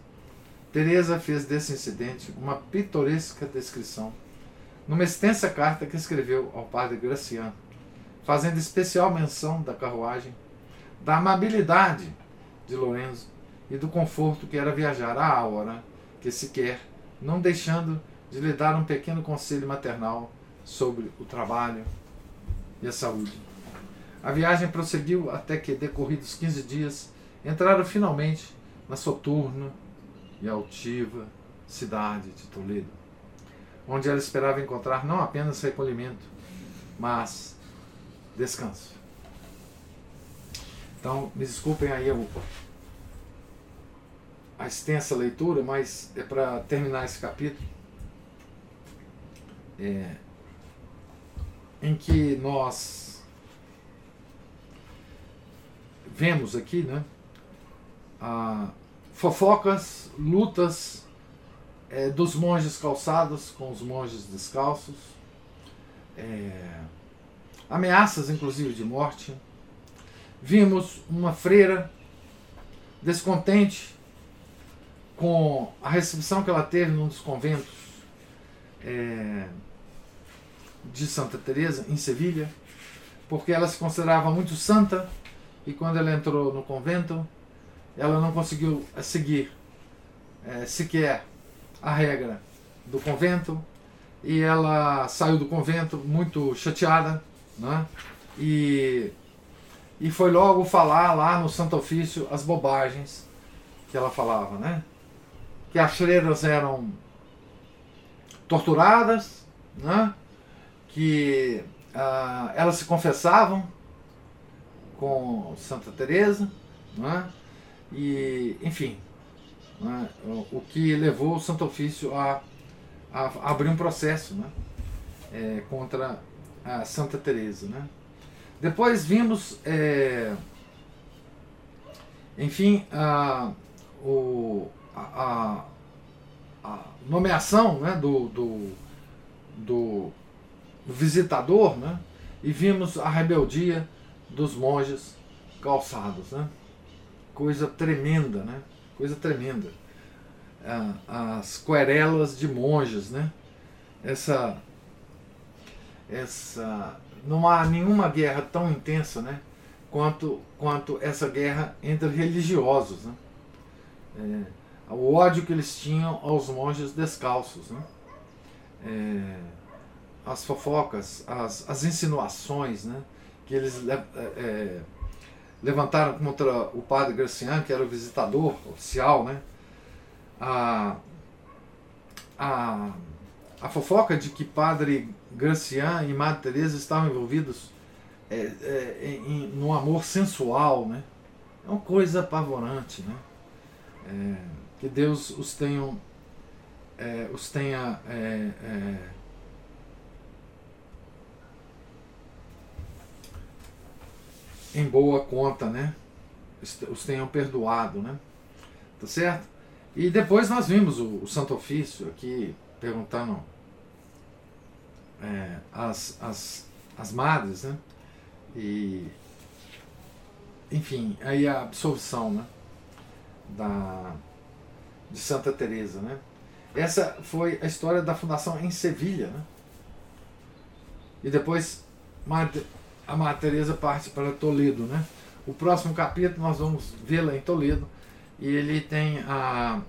Teresa fez desse incidente uma pitoresca descrição numa extensa carta que escreveu ao padre Graciano, fazendo especial menção da carruagem, da amabilidade de Lorenzo e do conforto que era viajar à hora que se quer, não deixando de lhe dar um pequeno conselho maternal sobre o trabalho e a saúde. A viagem prosseguiu até que, decorridos 15 dias, entraram finalmente na soturna e altiva cidade de Toledo, onde ela esperava encontrar não apenas recolhimento, mas descanso. Então, me desculpem aí a extensa leitura, mas é para terminar esse capítulo. É, em que nós vemos aqui, né, a fofocas, lutas é, dos monges calçados com os monges descalços, é, ameaças inclusive de morte. Vimos uma freira descontente com a recepção que ela teve num dos conventos é, de Santa Teresa em Sevilha, porque ela se considerava muito santa e quando ela entrou no convento, ela não conseguiu seguir é, sequer a regra do convento e ela saiu do convento muito chateada, né? E e foi logo falar lá no Santo Ofício as bobagens que ela falava, né? Que as freiras eram torturadas, né? que ah, elas se confessavam com Santa Teresa, né? e enfim, né? o, que levou o Santo Ofício a, a abrir um processo né? É, contra a Santa Teresa. Né? Depois vimos, é, enfim, a, o, a, a, nomeação né, do, do, do visitador, né? E vimos a rebeldia dos monges calçados, né? Coisa tremenda, né? Coisa tremenda. As querelas de monges, né? Essa, essa, não há nenhuma guerra tão intensa, né? Quanto, quanto essa guerra entre religiosos, né? É, o ódio que eles tinham aos monges descalços, né? É, as fofocas, as, as insinuações né, que eles é, é, levantaram contra o padre Gracian, que era o visitador oficial, né, a, a, a fofoca de que padre Gracian e Madre Teresa estavam envolvidos é, é, em, no amor sensual, né, é uma coisa apavorante, né, é, que Deus os tenha, é, os tenha é, é em boa conta, né? Os tenham perdoado, né? Tá certo? E depois nós vimos o, o Santo Ofício aqui perguntando é, as, as, as madres, né? E enfim, aí a absolvição, né? Da, de Santa Teresa, né? Essa foi a história da fundação em Sevilha, né? E depois a Maria Teresa parte para Toledo, né? O próximo capítulo nós vamos vê-la em Toledo e ele tem a,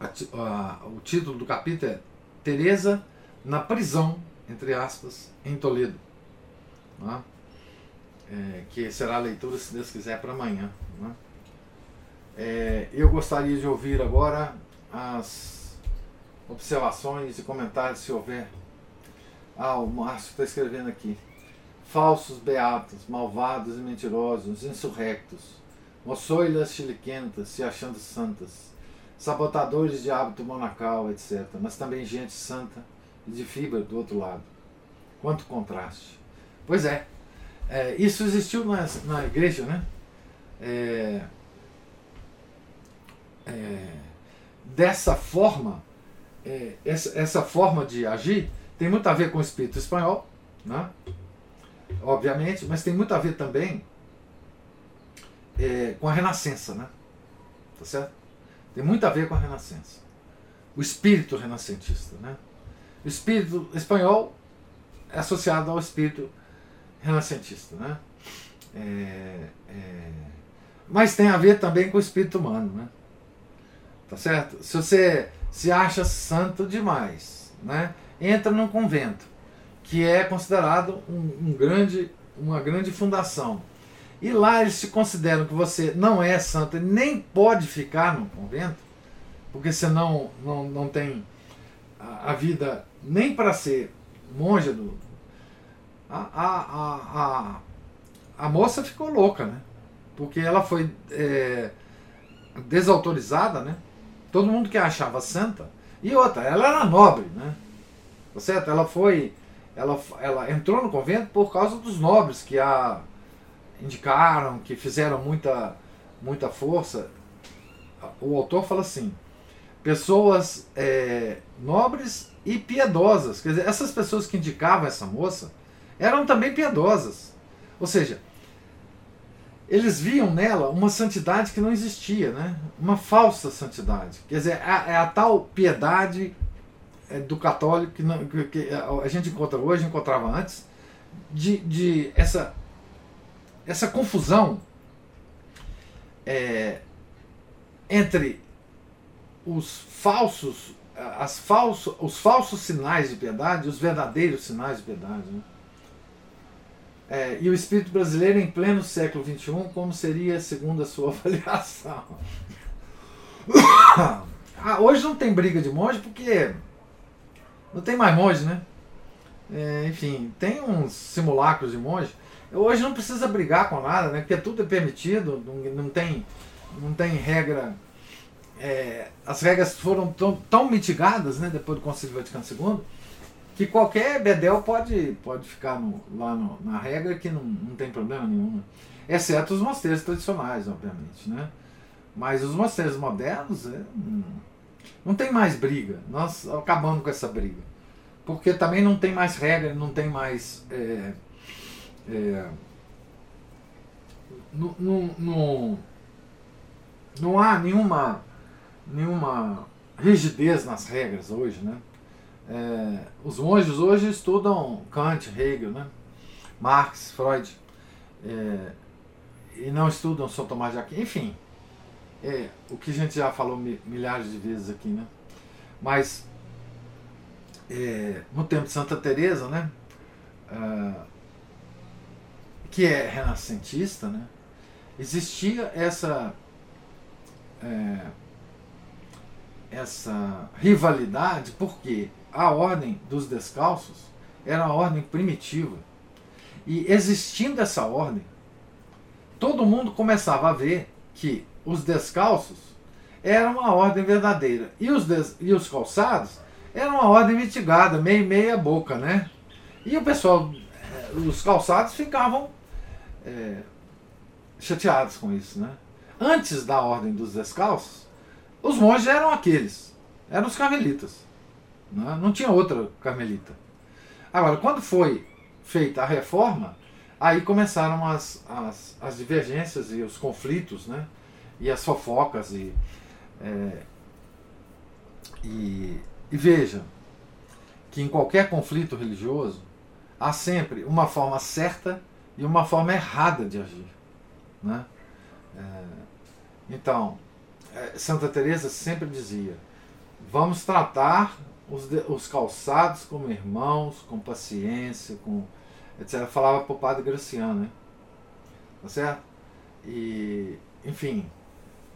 a, a, o título do capítulo é Teresa na prisão, entre aspas, em Toledo, né? é, que será a leitura, se Deus quiser, para amanhã. Né? É, eu gostaria de ouvir agora as observações e comentários, se houver, Ah, o Márcio está escrevendo aqui. Falsos beatos, malvados e mentirosos, insurrectos, moçoilas chiliquentas se achando santas, sabotadores de hábito monacal, etc. Mas também gente santa e de fibra do outro lado. Quanto contraste. Pois é, é isso existiu na, na igreja, né? É, é, dessa forma, é, essa, essa forma de agir tem muito a ver com o espírito espanhol, né? Obviamente, mas tem muito a ver também é, com a renascença, né? Tá certo? Tem muito a ver com a renascença. O espírito renascentista, né? O espírito espanhol é associado ao espírito renascentista, né? É, é, mas tem a ver também com o espírito humano, né? Tá certo? Se você se acha santo demais, né? Entra num convento, que é considerado um, um grande, uma grande fundação. E lá eles te consideram que você não é santo nem pode ficar no convento, porque você não, não, tem a, a vida nem para ser monja do. A, a, a, a, a moça ficou louca, né? Porque ela foi é, desautorizada, né? Todo mundo que a achava santa. E outra, ela era nobre, né? Tá certo? Ela foi. Ela, ela entrou no convento por causa dos nobres que a indicaram, que fizeram muita, muita força. O autor fala assim: pessoas é, nobres e piedosas. Quer dizer, essas pessoas que indicavam essa moça eram também piedosas. Ou seja, eles viam nela uma santidade que não existia, né? uma falsa santidade. Quer dizer, é, é a tal piedade do católico que, não, que, a gente encontra hoje, encontrava antes, de, de essa, essa confusão é, entre os falsos, as falsos, os falsos sinais de piedade os verdadeiros sinais de piedade. Né? É, e o espírito brasileiro em pleno século XXI, como seria segundo a sua [LAUGHS] avaliação? [COUGHS] ah, hoje não tem briga de monge porque não tem mais monge, né? É, enfim, tem uns simulacros de monge. Hoje não precisa brigar com nada, né? Porque tudo é permitido, não, não tem, não tem regra. É, as regras foram tão, tão mitigadas né, depois do Concílio Vaticano II que qualquer bedel pode, pode ficar no, lá no, na regra que não, não tem problema nenhum. Exceto os mosteiros tradicionais, obviamente. Né? Mas os mosteiros modernos é, não, tem mais briga. Nós acabamos com essa briga. Porque também não tem mais regra, não tem mais. É, é, não, não, não, não há nenhuma, nenhuma rigidez nas regras hoje, né? É, os monges hoje estudam Kant, Hegel, né? Marx, Freud, é, e não estudam São Tomás de Aquino, enfim, é, o que a gente já falou milhares de vezes aqui, né? Mas é, no tempo de Santa Teresa, né? É, que é renascentista, né? Existia essa é, essa rivalidade porque a ordem dos descalços era uma ordem primitiva. E existindo essa ordem, todo mundo começava a ver que os descalços eram uma ordem verdadeira e os, des, e os calçados eram uma ordem mitigada, meio meia boca, né? E o pessoal, eh, os calçados ficavam é, chateados com isso, né? Antes da ordem dos descalços, os monges eram aqueles, eram os carmelitas. Né? Não tinha outra carmelita. Agora, quando foi feita a reforma, aí começaram as, as, as divergências e os conflitos, né? E as fofocas. E, é, e, e veja que em qualquer conflito religioso há sempre uma forma certa e uma forma errada de agir. Né? É, então, é, Santa Teresa sempre dizia: vamos tratar os, os calçados como irmãos, com paciência, com etc. Falava para o padre Graciano, né? Tá certo? E, enfim,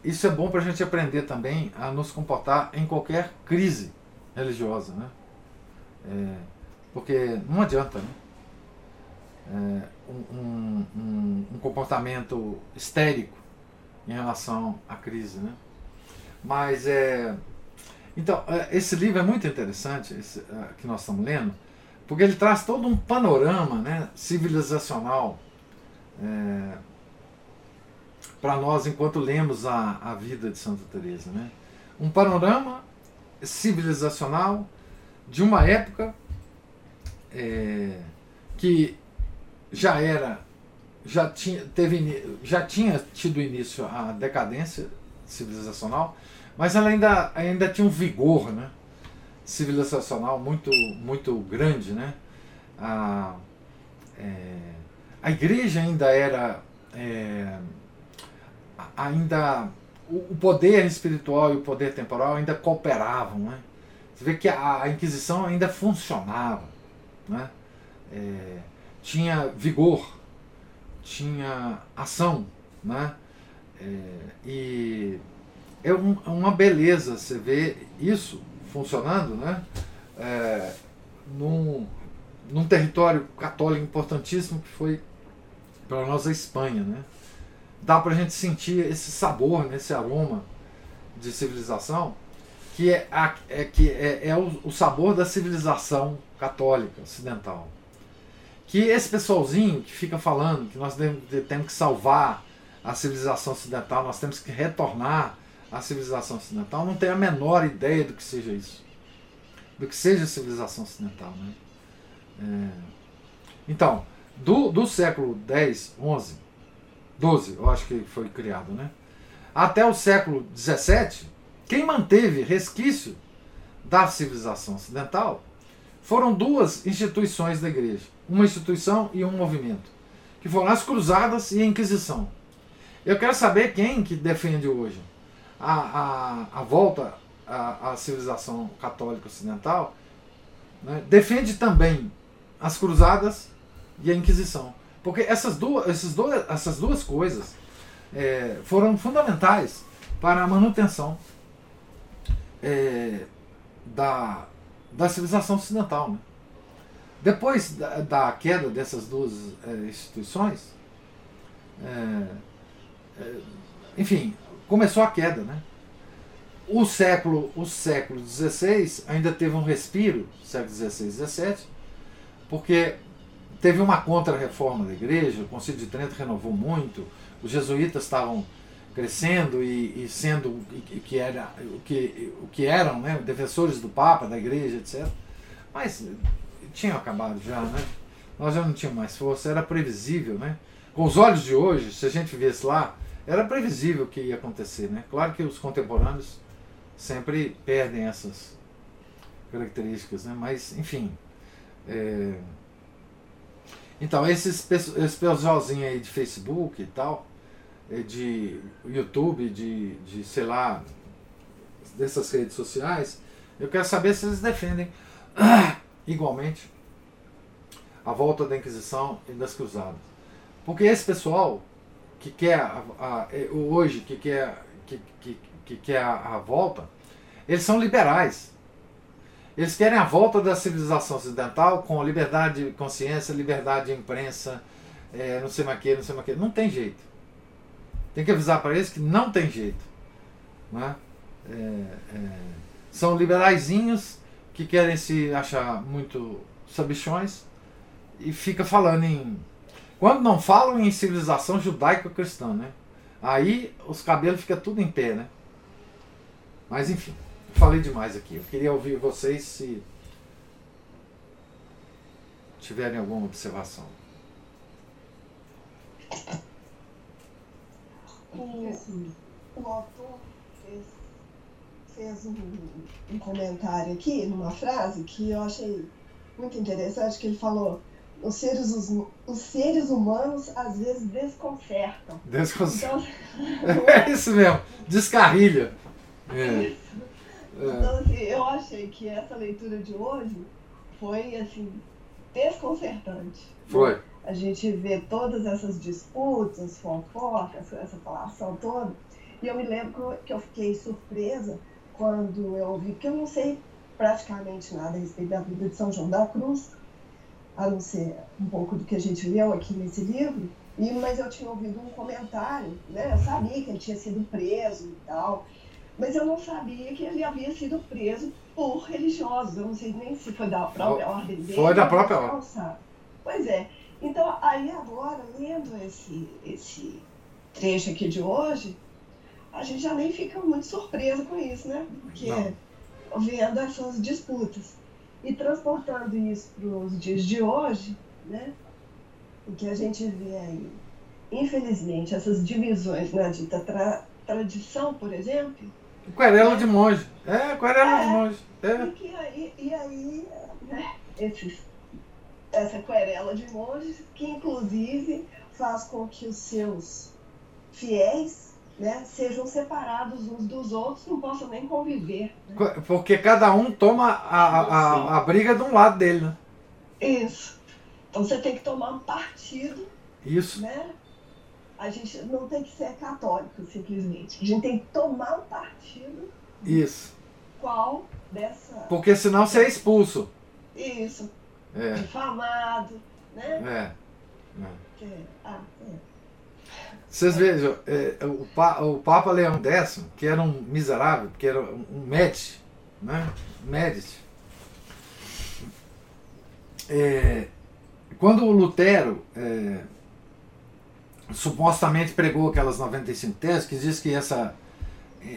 isso é bom para a gente aprender também a nos comportar em qualquer crise religiosa, né? É, Porque não adianta, né? É, um, um, um, comportamento histérico em relação à crise, né? Mas é. Então, é, esse livro é muito interessante, esse, é, que nós estamos lendo, porque ele traz todo um panorama né, civilizacional é, para nós enquanto lemos a, a vida de Santa Teresa, né? Um panorama civilizacional de uma época é, que já era já tinha teve já tinha tido início a decadência civilizacional, mas ela ainda ainda tinha um vigor, né? civilizacional muito muito grande, né? A, é, a igreja ainda era é, ainda o poder espiritual e o poder temporal ainda cooperavam, né? Você vê que a, Inquisição ainda funcionava, né? É, tinha vigor, tinha ação, né? É, e é um, uma beleza você ver isso funcionando, né? É, num, num território católico importantíssimo que foi para nós a Espanha, né? Dá para a gente sentir esse sabor, né, esse aroma de civilização que é, a, é, que é, é o, o, sabor da civilização católica ocidental. Que esse pessoalzinho que fica falando que nós temos que salvar a civilização ocidental, nós temos que retornar à civilização ocidental, não tem a menor ideia do que seja isso. Do que seja a civilização ocidental. Né? É... Então, do, do século X, XI, XII, eu acho que foi criado, né? até o século XVII, quem manteve resquício da civilização ocidental foram duas instituições da igreja, uma instituição e um movimento, que foram as cruzadas e a Inquisição. Eu quero saber quem que defende hoje a, a, a volta à, à, civilização católica ocidental, né, defende também as cruzadas e a Inquisição. Porque essas duas, essas duas, essas duas coisas é, foram fundamentais para a manutenção é, da, da civilização ocidental. Né? Depois da, da, queda dessas duas é, instituições, é, é, enfim, começou a queda. Né? O século o século XVI ainda teve um respiro, século XVI e XVII, porque teve uma contra-reforma da igreja, o Concílio de Trento renovou muito, os jesuítas estavam crescendo e, e sendo o que, era, o que, o que eram né, defensores do Papa, da igreja, etc. Mas tinham acabado já, né? Nós já não tínhamos mais força, era previsível, né? Com os olhos de hoje, se a gente vivesse lá, era previsível que ia acontecer, né? Claro que os contemporâneos sempre perdem essas características, né? Mas, enfim. É... Então, esses, esse pessoalzinho aí de Facebook e tal, é, de YouTube, de, de sei lá, dessas redes sociais, eu quero saber se eles defendem [CLEARS THROAT] igualmente a volta da Inquisição e das Cruzadas. Porque esse pessoal que quer a, a, é, hoje, que quer, que, que, que quer a, a volta, eles são liberais. Eles querem a volta da civilização ocidental com liberdade de consciência, liberdade de imprensa, é, não sei mais que, não sei mais que. Não tem jeito. Tem que avisar para eles que não tem jeito. Né? É, é, são liberaizinhos que querem se achar muito sabichões e fica falando em. Quando não falam em civilização judaico-cristã, né? Aí os cabelos ficam tudo em pé, né? Mas enfim, falei demais aqui. Eu queria ouvir vocês se tiverem alguma observação o, o autor fez, fez um, um comentário aqui, numa frase, que eu achei muito interessante, que ele falou os seres, os, os seres humanos às vezes desconcertam. Desconcertam. Então, [LAUGHS] é isso mesmo, descarrilha. [LAUGHS] É. é. Então, assim, eu achei que essa leitura de hoje foi, assim, desconcertante. Foi a gente vê todas essas disputas, fofocas, essa falação toda. E eu me lembro que eu fiquei surpresa quando eu ouvi, porque eu não sei praticamente nada a respeito da vida de São João da Cruz, a não ser um pouco do que a gente leu aqui nesse livro, e, mas eu tinha ouvido um comentário, né? Eu sabia que ele tinha sido preso e tal, mas eu não sabia que ele havia sido preso por religiosos. Eu não sei nem se foi da própria ordem dele. Foi da própria ordem. Pois é. Então, aí agora, lendo esse, esse trecho aqui de hoje, a gente já nem fica muito surpreso com isso, né? Porque não. vendo essas disputas e transportando isso para os dias de hoje, né? O que a gente vê aí, infelizmente, essas divisões na dita tra tradição, por exemplo. Querela de monge. É, querela é, de monge. É. E, que aí, e aí, né, esses, essa querela de monges, que inclusive faz com que os seus fiéis né, sejam separados uns dos outros, não possam nem conviver. Né? Porque cada um toma a, a, a, briga de um lado dele, né? Isso. Então você tem que tomar um partido. Isso. Né? A gente não tem que ser católico, simplesmente. A gente tem que tomar um partido. Isso. Qual dessa. Porque senão você é expulso. Isso. É. Difamado, né? É. é. Ah, é. Vocês vejam, é, o, pa, o Papa Leão X, que era um miserável, que era um, um Médici, né? Médici. É, quando o Lutero é, supostamente pregou aquelas 95 teses, que diz que essa,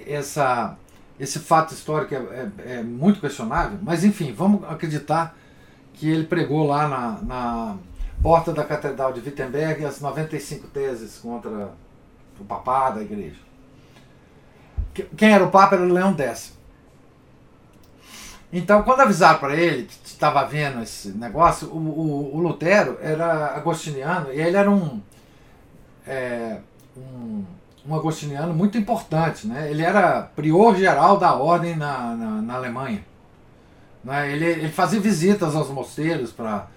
essa, esse fato histórico é, é, é muito questionável, mas enfim, vamos acreditar que ele pregou lá na, na porta da Catedral de Wittenberg as 95 teses contra o papado, a igreja. Quem era o Papa era o Leão X. Então, quando avisaram para ele que estava vendo esse negócio, o, o, o, Lutero era agostiniano e ele era um, é, um, um, agostiniano muito importante. Né? Ele era prior geral da ordem na, na, na Alemanha. Né? Ele, ele fazia visitas aos mosteiros para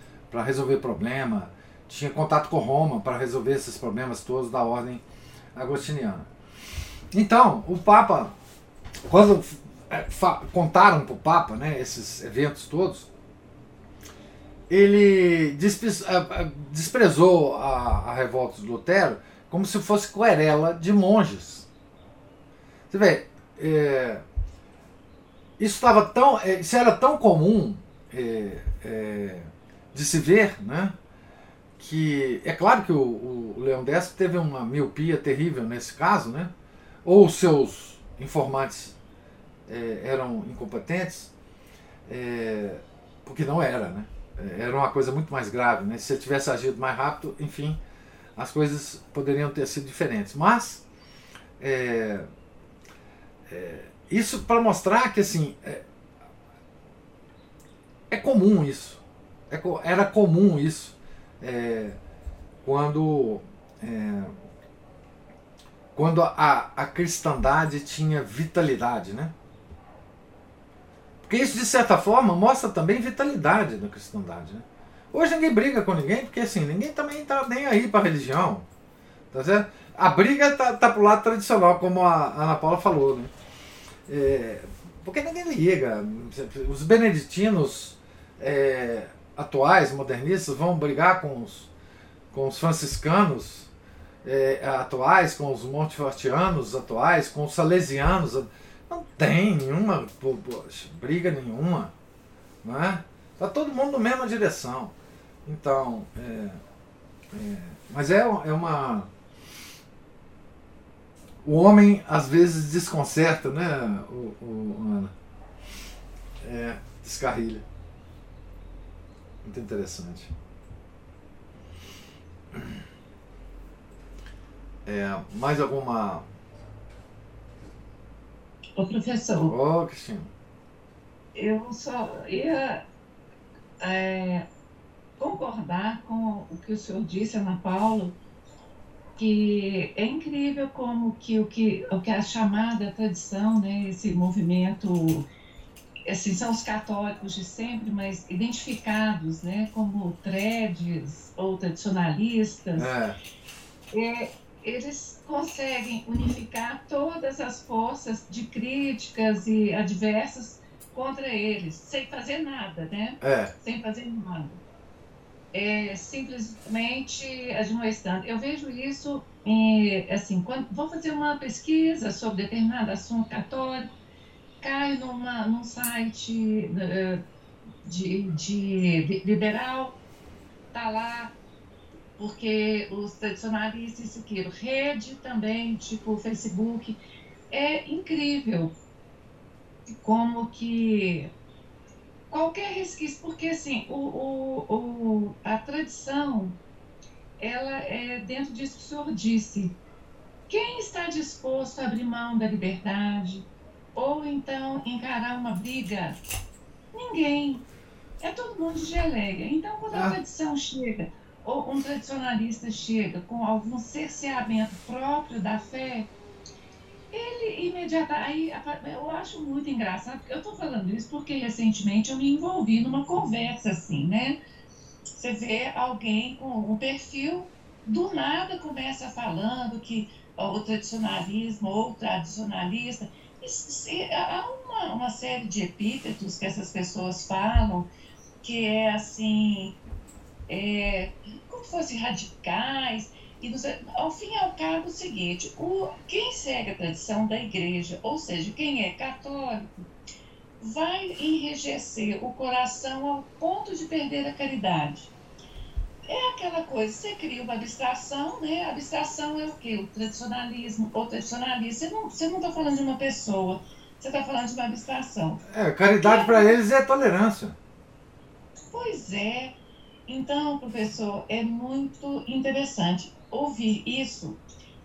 resolver problema, tinha contato com Roma para resolver esses problemas todos da ordem agostiniana. Então, o Papa, quando é, contaram para o Papa né, esses eventos todos, ele desprezou a, a revolta de Lutero como se fosse querela de monges. Você vê, é, isso estava tão, isso era tão comum é, é de se ver, né? Que é claro que o, o Leão Décio teve uma miopia terrível nesse caso, né? Ou seus informantes eram incompetentes, porque não era, né? É, era uma coisa muito mais grave, né? Se ele tivesse agido mais rápido, enfim, as coisas poderiam ter sido diferentes. Mas é, é, isso para mostrar que assim é, é comum isso. É era comum isso é, quando, quando a, a cristandade tinha vitalidade, né? Porque isso, de certa forma, mostra também vitalidade da cristandade. Né? Hoje ninguém briga com ninguém, porque assim, ninguém também está nem aí para a religião. Tá certo? A briga está tá pro lado tradicional, como a Ana Paula falou. Né? É, porque ninguém liga. Os beneditinos é, atuais, modernistas, vão brigar com os, com os franciscanos é, atuais, com os montefortianos atuais, com os salesianos. Não tem nenhuma briga nenhuma. Não é? Está todo mundo na mesma direção. Então, é, é, mas é, é uma. O homem às vezes desconcerta, né, o, o Ana? É, descarrilha. Muito interessante. É, mais alguma. Ô, professor. Ô, oh, Cristina. Eu só ia é, concordar com o que o senhor disse, Ana Paula, que é incrível como que o que, o que a chamada tradição, né, esse movimento assim, são os católicos de sempre, mas identificados né, como tredes ou tradicionalistas, é. É, eles conseguem unificar todas as forças de críticas e adversas contra eles, sem fazer nada, né? É. Sem fazer nada. é simplesmente admoestando. Eu vejo isso, em, assim, quando vou fazer uma pesquisa sobre determinado assunto católico, caio numa, num site uh, de, de liberal, tá lá, porque os tradicionalistas seguiram rede também, tipo Facebook, é incrível como que qualquer resquício, porque assim, o, o, o, a tradição, ela é dentro disso que o senhor disse. Quem está disposto a abrir mão da liberdade ou então encarar uma briga? Ninguém. É todo mundo de geleia. Então, quando a ah. tradição chega, ou um tradicionalista chega com algum cerceamento próprio da fé, ele imediatamente. Eu acho muito engraçado, eu estou falando isso porque recentemente eu me envolvi numa conversa assim, né? Você vê alguém com um perfil, do nada começa falando que o tradicionalismo ou tradicionalista. Isso, há uma, uma série de epítetos que essas pessoas falam que é assim. É, como se fossem radicais, e nos, ao fim e ao cabo, o seguinte: o, quem segue a tradição da igreja, ou seja, quem é católico, vai enrijecer o coração ao ponto de perder a caridade. É aquela coisa, você cria uma abstração, né? A abstração é o quê? O tradicionalismo, ou tradicionalista. Você não está falando de uma pessoa, você está falando de uma abstração. É, caridade para eles é tolerância. Pois é. Então, professor, é muito interessante ouvir isso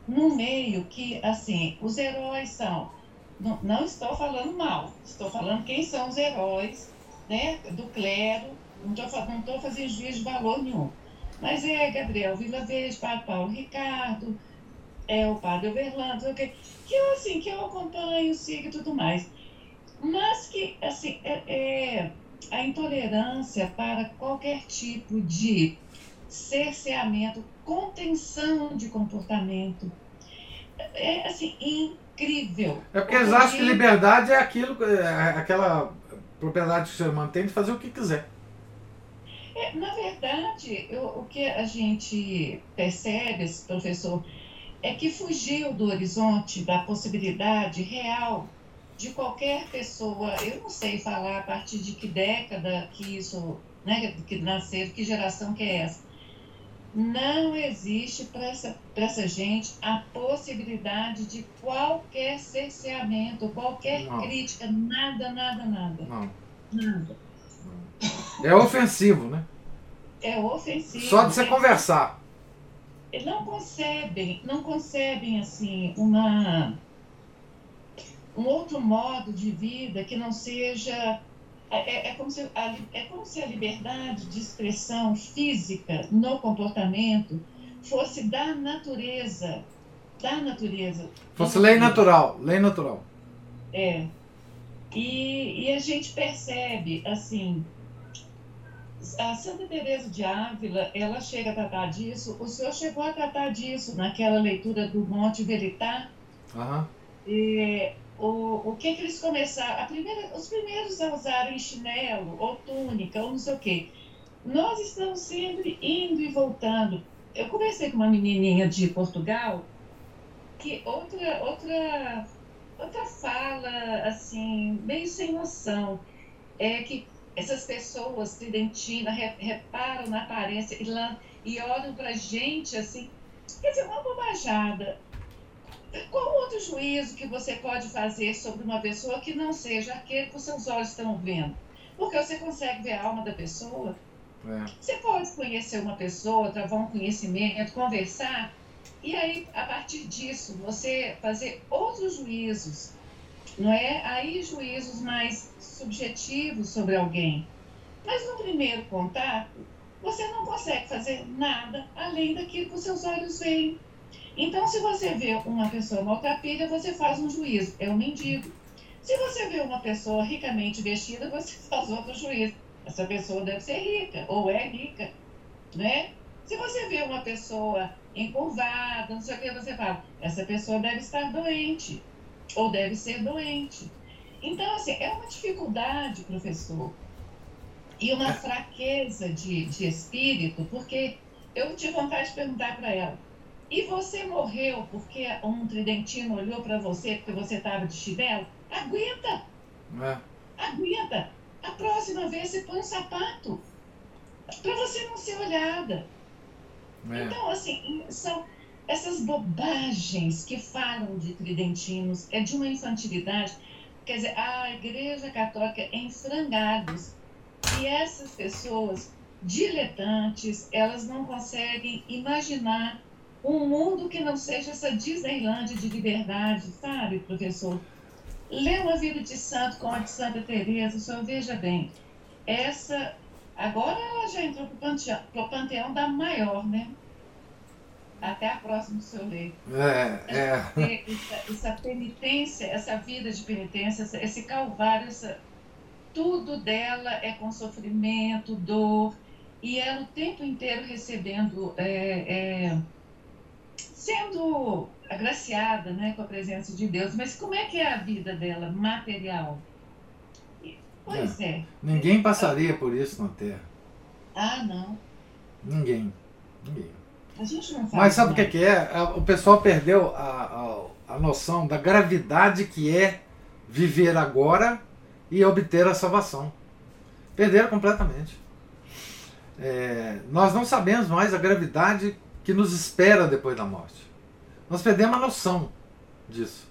no meio que, assim, os heróis são. Não, não estou falando mal, estou falando quem são os heróis né, do clero, não estou não fazendo juízo de valor nenhum. Mas é Gabriel Vila Verde, Padre Paulo Ricardo, é o Padre Overlando, que, que eu, assim, que eu acompanho, sigo e tudo mais. Mas que, assim, é, é a intolerância para qualquer tipo de cerceamento, contenção de comportamento. É assim, incrível. É porque eles acham que liberdade é aquilo, é aquela propriedade que o ser humano tem de fazer o que quiser. É, na verdade, eu, o que a gente percebe, professor, é que fugiu do horizonte da possibilidade real de qualquer pessoa. Eu não sei falar a partir de que década que isso, né, que nasceu, que geração que é essa não existe para essa, essa gente a possibilidade de qualquer cerceamento, qualquer não. crítica, nada, nada, nada. Não. Nada. É ofensivo, né? É ofensivo. Só de você conversar. Não concebem, não concebem assim uma um outro modo de vida que não seja é, é, é, como se a, é como se a liberdade de expressão física no comportamento fosse da natureza. Da natureza. Fosse lei natural, lei natural. É. E, e a gente percebe, assim, a Santa Teresa de Ávila, ela chega a tratar disso, o senhor chegou a tratar disso naquela leitura do Monte Veritar. Uhum. E, o, o que, que eles começaram, primeira, os primeiros a usarem chinelo ou túnica ou não sei o quê. Nós estamos sempre indo e voltando. Eu conversei com uma menininha de Portugal que outra outra outra fala assim meio sem noção é que essas pessoas tridentina reparam na aparência e, lá, e olham para gente assim quer dizer uma bobajada qual outro juízo que você pode fazer sobre uma pessoa que não seja aquele que os seus olhos estão vendo? Porque você consegue ver a alma da pessoa. É. Você pode conhecer uma pessoa, travar um conhecimento, conversar, e aí, a partir disso, você fazer outros juízos, não é? Aí, juízos mais subjetivos sobre alguém. Mas no primeiro contato, você não consegue fazer nada além daquilo que os seus olhos veem. Então, se você vê uma pessoa maltrapilha, você faz um juízo, é um mendigo. Se você vê uma pessoa ricamente vestida, você [LAUGHS] faz outro juízo. Essa pessoa deve ser rica, ou é rica, né? Se você vê uma pessoa encurvada, não sei o que, você fala, essa pessoa deve estar doente, ou deve ser doente. Então, assim, é uma dificuldade, professor, e uma fraqueza de, de espírito, porque eu tive vontade de perguntar para ela: e você morreu porque um tridentino olhou para você porque você estava de chinelo? Aguenta! É. Aguenta! A próxima vez você põe um sapato para você não ser olhada. É. Então, assim, são essas bobagens que falam de tridentinos, é de uma infantilidade. Quer dizer, a Igreja Católica em frangalhos. E essas pessoas diletantes, elas não conseguem imaginar um mundo que não seja essa Disneylandia de liberdade, sabe, professor? Lê uma vida de santo como a de Santa Teresa, o senhor veja bem. Essa, agora ela já entrou para o panteão, panteão da maior, né? Até a próxima, senhor ler. É, é. Essa, essa, penitência, essa vida de penitência, esse calvário, essa, tudo dela é com sofrimento, dor, e ela o tempo inteiro recebendo, é, é, sendo agraciada né, com a presença de Deus. Mas como é que é a vida dela, material? Pois é. é. Ninguém passaria por isso na Terra. Ah, não. Ninguém. Ninguém. A gente não Mas sabe o que, que, é? é? O pessoal perdeu a, a, a noção da gravidade que é viver agora e obter a salvação. Perderam completamente. É, nós não sabemos mais a gravidade que nos espera depois da morte. Nós perdemos a noção disso.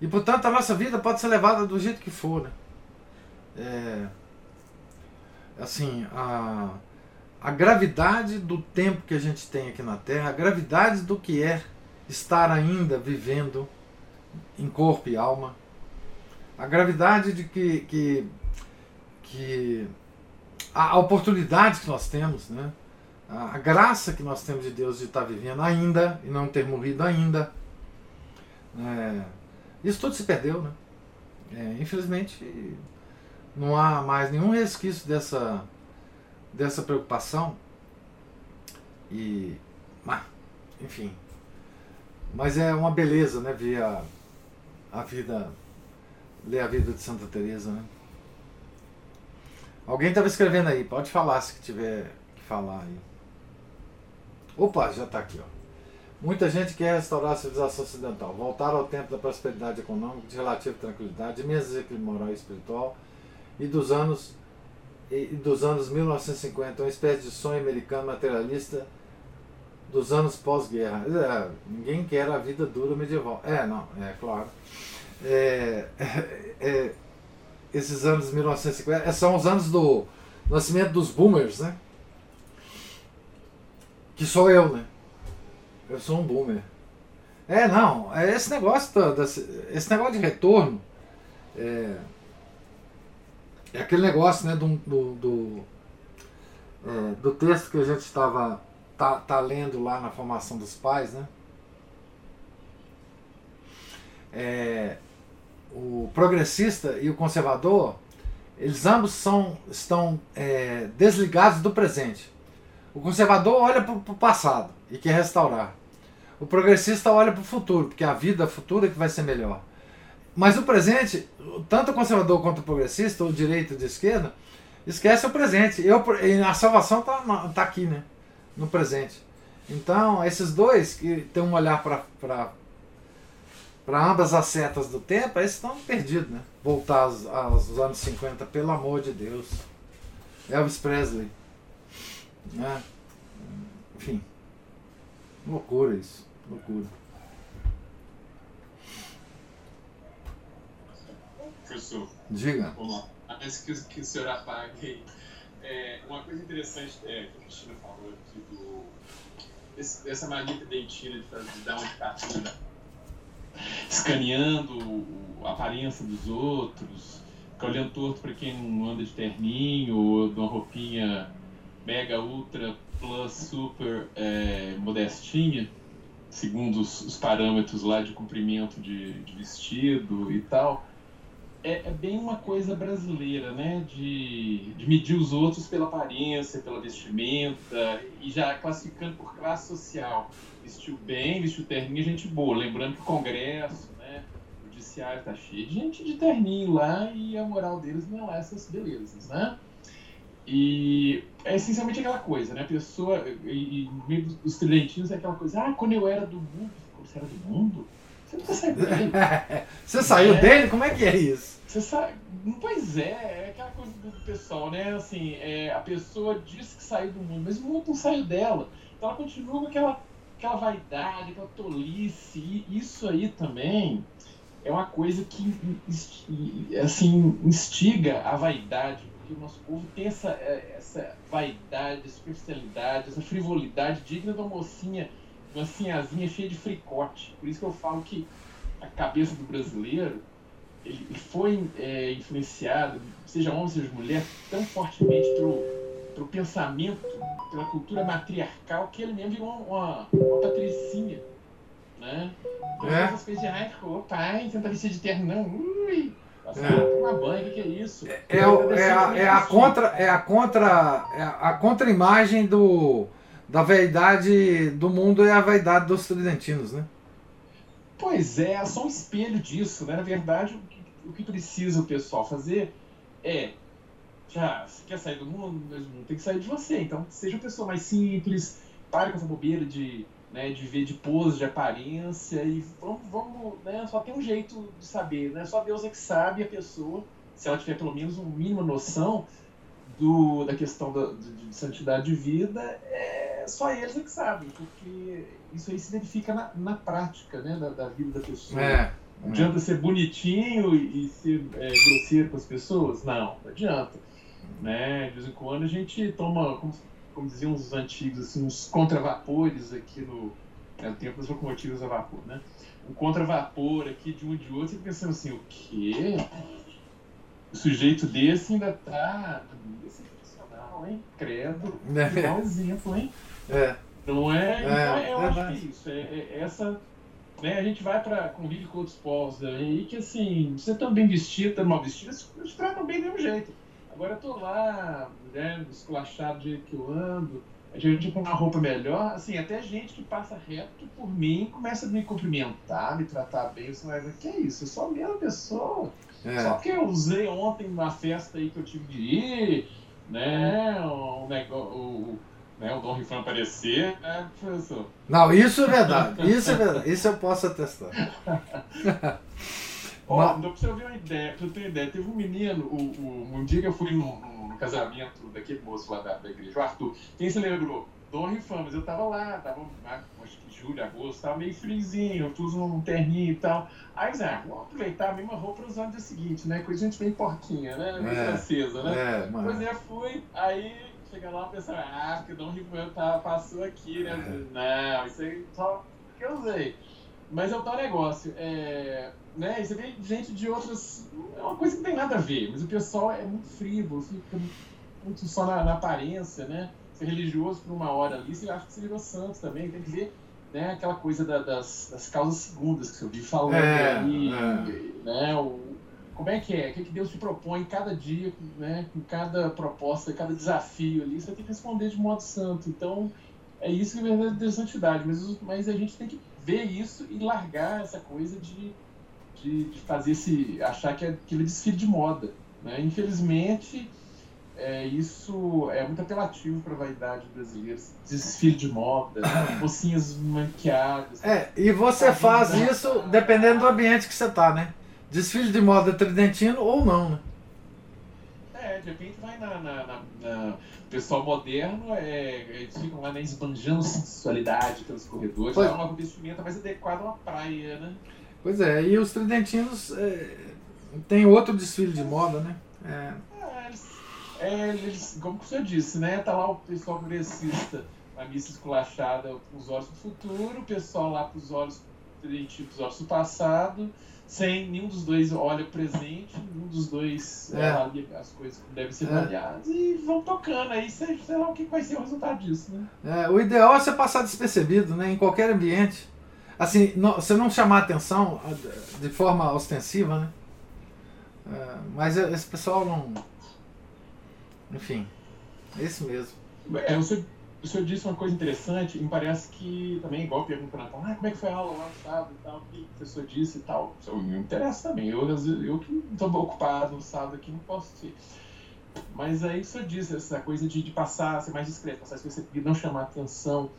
E portanto a nossa vida pode ser levada do jeito que for. Né? É, assim, a, a gravidade do tempo que a gente tem aqui na Terra, a gravidade do que é estar ainda vivendo em corpo e alma, a gravidade de que, que, que a, oportunidade que nós temos, né? A, graça que nós temos de Deus de estar vivendo ainda e não ter morrido ainda. É, isso tudo se perdeu, né? É, infelizmente não há mais nenhum resquício dessa dessa preocupação e ah, enfim mas é uma beleza né ver a, a vida ler a vida de Santa Teresa né alguém estava escrevendo aí pode falar se tiver que falar aí opa já está aqui ó Muita gente quer restaurar a civilização ocidental, voltar ao tempo da prosperidade econômica, de relativa tranquilidade, imenso desequilíbrio moral e espiritual, e dos anos e dos anos 1950, uma espécie de sonho americano materialista dos anos pós-guerra. É, ninguém quer a vida dura medieval. É, não, é claro. É, [LAUGHS] é, esses anos 1950 é, são os anos do nascimento dos boomers, né? Que sou eu, né? Eu sou um boomer. É, não, é esse negócio, esse negócio de retorno. É, é aquele negócio né, do, do, do, é, do texto que a gente estava tá, tá lendo lá na formação dos pais, né? É, o progressista e o conservador, eles ambos são, estão é, desligados do presente. O conservador olha para o passado e quer restaurar. O progressista olha para o futuro, porque a vida futura é que vai ser melhor. Mas o presente, tanto o conservador quanto o progressista, o direito e a esquerda, esquece o presente. Eu, a salvação está tá aqui, né? No presente. Então, esses dois que têm um olhar para ambas as setas do tempo, esses estão perdidos, né? Voltar aos, aos anos 50, pelo amor de Deus. Elvis Presley. Né? Enfim. Loucura isso. Loucura. Professor. Diga. Vamos lá. Antes que, que o senhor apague é, uma coisa interessante é, que a Cristina falou aqui do. Esse, essa mania dentina de, fazer, de dar uma cartina escaneando a aparência dos outros, olhando torto para quem não anda de terninho ou de uma roupinha mega, ultra, plus, super é, modestinha, segundo os, os, parâmetros lá de comprimento de, de vestido e tal é, é, bem uma coisa brasileira, né? De, de medir os outros pela aparência, pela vestimenta e já classificando por classe social. Vestiu bem, vestiu terninho, gente boa. Lembrando que o Congresso, né? O Judiciário tá cheio de gente de terninho lá e a moral deles não é essas belezas, né? E é essencialmente aquela coisa, né? A pessoa, e, e meio dos tridentinhos é aquela coisa, ah, quando eu era do mundo, você era do mundo? Você nunca saiu dele. [LAUGHS] você saiu é. dele? Como é que é isso? Você sabe, pois é, é aquela coisa do pessoal, né? Assim, é, a pessoa diz que saiu do mundo, mas o mundo não saiu dela. Então ela continua com aquela, aquela vaidade, aquela tolice. E isso aí também é uma coisa que assim instiga a vaidade, porque o nosso povo tem essa, é, essa vaidade, superficialidade, essa frivolidade digna de uma mocinha, uma sinhazinha cheia de fricote. Por isso que eu falo que a cabeça do brasileiro ele foi é, influenciado, seja homem, seja mulher, tão fortemente pelo, pelo pensamento, pela cultura matriarcal, que ele mesmo virou uma, uma patricinha. Né? Então, é. essas coisas de, ai, o pai, tenta vestir de terno, não, ui, passar é. uma banha, o que, é isso? É, é, é, a, é a contra, é a contra, é a contra-imagem do, da vaidade do mundo é a vaidade dos tridentinos, né? Pois é, é só um espelho disso, né? Na verdade, o que, o que precisa o pessoal fazer é já, se quer sair do mundo, mas não tem que sair de você. Então, seja uma pessoa mais simples, pare com essa bobeira de, né, de ver de pose, de aparência, e vamos, vamos né, só tem um jeito de saber, né? Só Deus é que sabe a pessoa, se ela tiver pelo menos uma mínima noção do, da questão da, de, de santidade de vida, é só eles é que sabem, porque isso aí se verifica na, na prática, né, da, da vida da pessoa. É. Não adianta ser bonitinho e, ser é, grosseiro com as pessoas? Não, não adianta. Né? De vez em quando a gente toma, como, como diziam os antigos, assim, uns contravapores aqui no, é, no tempo das locomotivas a vapor, né? Um contravapor aqui de um e de outro, e pensando assim, o quê? O sujeito desse ainda tá. Esse é profissional, hein? Credo. É. Dá um exemplo, hein? É. Não é? Então, é, eu é, acho que é isso. É, é, essa né, a gente vai para convive com outros povos aí que assim, você tá bem vestido, tá mal vestido, eles tratam bem do mesmo jeito. Agora eu tô lá, né, esculachado do jeito que eu ando, a gente com uma roupa melhor, assim, até gente que passa reto por mim começa a me cumprimentar, me tratar bem, você vai ver, que é isso, eu sou a mesma pessoa. É. Só que eu usei ontem numa festa aí que eu tive de ir, né, um negócio, né, o Dom Rifan aparecer, né, professor? Não, isso é verdade. Isso é verdade. Isso eu posso atestar. [LAUGHS] Ó. Então, pra você ouvir uma ideia, pra ter uma ideia, teve um menino, o, o, um dia que eu fui no, no, casamento daquele moço lá da, da, igreja, o Arthur. Quem se lembrou? Dom Rifan, mas eu tava lá, tava acho que julho, agosto, tava meio friozinho, eu fiz um terninho e tal. Aí, Zé, vamos aproveitar a mesma roupa usar no dia seguinte, né? Coisa de gente bem porquinha, né? Meio é, francesa, né? É, Pois é, fui, aí chega lá e pensa, ah, porque o Dom Ribeiro tá, passou aqui, né? É. Não, isso aí só que eu usei. Mas é o tal negócio. É, né? Você vê gente de outras. É uma coisa que não tem nada a ver, mas o pessoal é muito frívolo, fica muito só na, na aparência, né? Ser religioso por uma hora ali, você acha que você virou santo também, tem que ver né, aquela coisa da, das, das causas segundas que você ouviu falando é, ali, é. né? O, como é que é? O que, é que Deus te propõe cada dia, né? com cada proposta, cada desafio ali, você tem que responder de modo santo. Então, é isso que é verdadeira santidade. Mas, mas a gente tem que ver isso e largar essa coisa de, de, de fazer esse. achar que é aquele desfile de moda. Né? Infelizmente, é, isso é muito apelativo para a vaidade brasileira. Desfile de moda, [COUGHS] mocinhas maquiadas. É, e você faz isso dependendo do ambiente que você está, né? desfile de moda tridentino ou não, né? É, de repente vai na. na, na, na... O pessoal moderno, é, eles ficam lá né, esbanjando sensualidade pelos corredores, pois... é uma vestimenta mais adequada a uma praia, né? Pois é, e os tridentinos é, tem outro desfile de moda, né? É. É, eles, é, eles, como você disse, né? Tá lá o pessoal progressista, a missa esculachada com os olhos do futuro, o pessoal lá com os olhos tridentinos, os olhos do passado, sem nenhum dos dois olha o presente, nenhum dos dois é. avalia as coisas que devem ser é. avaliadas e vão tocando aí, sei, sei lá o que vai ser o resultado disso, né? É, o ideal é você passar despercebido, né, em qualquer ambiente. Assim, não, você não chamar atenção de forma ostensiva, né? É, mas esse pessoal não. Enfim, é isso mesmo. É, você o senhor disse uma coisa interessante, e me parece que também, igual pergunta na Natal, ah, como é que foi a aula lá no sábado e tal, o que o professor disse e tal. Isso me interessa também. Eu, eu que estou ocupado no sábado aqui, não posso ser. Mas aí você diz essa coisa de, de passar, ser mais discreto, passar e não chamar atenção.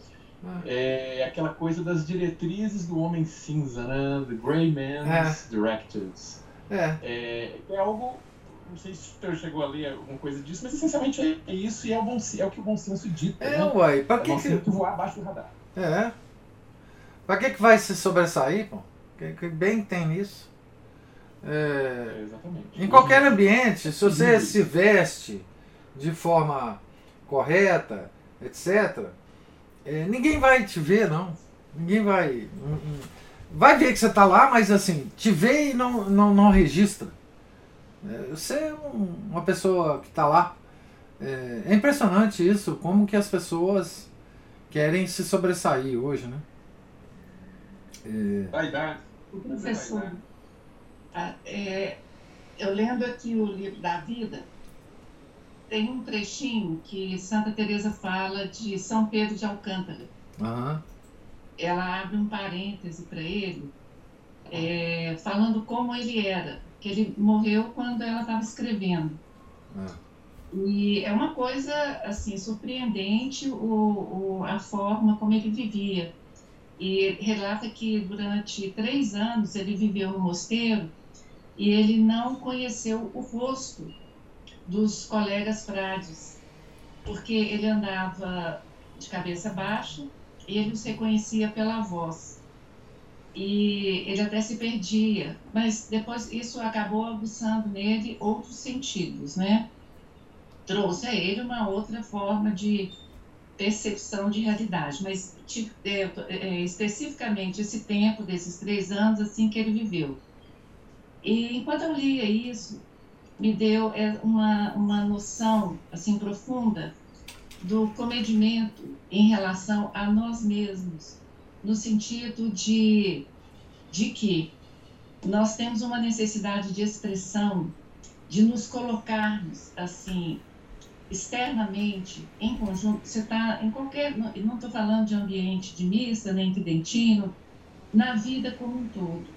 Ah. É aquela coisa das diretrizes do homem cinza, né? The Grey Man's é. Directives. É. é. É algo não sei se o senhor chegou a ler alguma coisa disso, mas essencialmente é isso e é o, bom, é o que o bom senso dita. É, né? uai, pra que. É que voar abaixo do radar. É. Pra que, que vai se sobressair, pô? Que, que bem tem nisso? É, é, exatamente. Em qualquer ambiente, se você se veste de forma correta, etc., é, ninguém vai te ver, não. Ninguém vai. Vai ver que você está lá, mas assim, te vê e não, não, não registra. É, você é um, uma pessoa que está lá. É, é, impressionante isso, como que as pessoas querem se sobressair hoje, né? É... Vai dar. Professor, é, eu lendo aqui o livro da vida, tem um trechinho que Santa Teresa fala de São Pedro de Alcântara. Uhum. Ela abre um parêntese para ele, é, falando como ele era que ele morreu quando ela estava escrevendo. Ah. E é uma coisa assim surpreendente o, o, a forma como ele vivia. E relata que durante três anos ele viveu no mosteiro e ele não conheceu o rosto dos colegas frades, porque ele andava de cabeça baixa e ele os reconhecia pela voz e ele até se perdia, mas depois isso acabou aguçando nele outros sentidos, né? Trouxe a ele uma outra forma de percepção de realidade, mas é, é, especificamente esse tempo desses três anos assim que ele viveu. E enquanto eu lia isso, me deu é, uma, uma noção assim profunda do comedimento em relação a nós mesmos, no sentido de, de que nós temos uma necessidade de expressão, de nos colocarmos assim externamente, em conjunto. Você está em qualquer, não estou falando de ambiente de missa nem tridentino, na vida como um todo.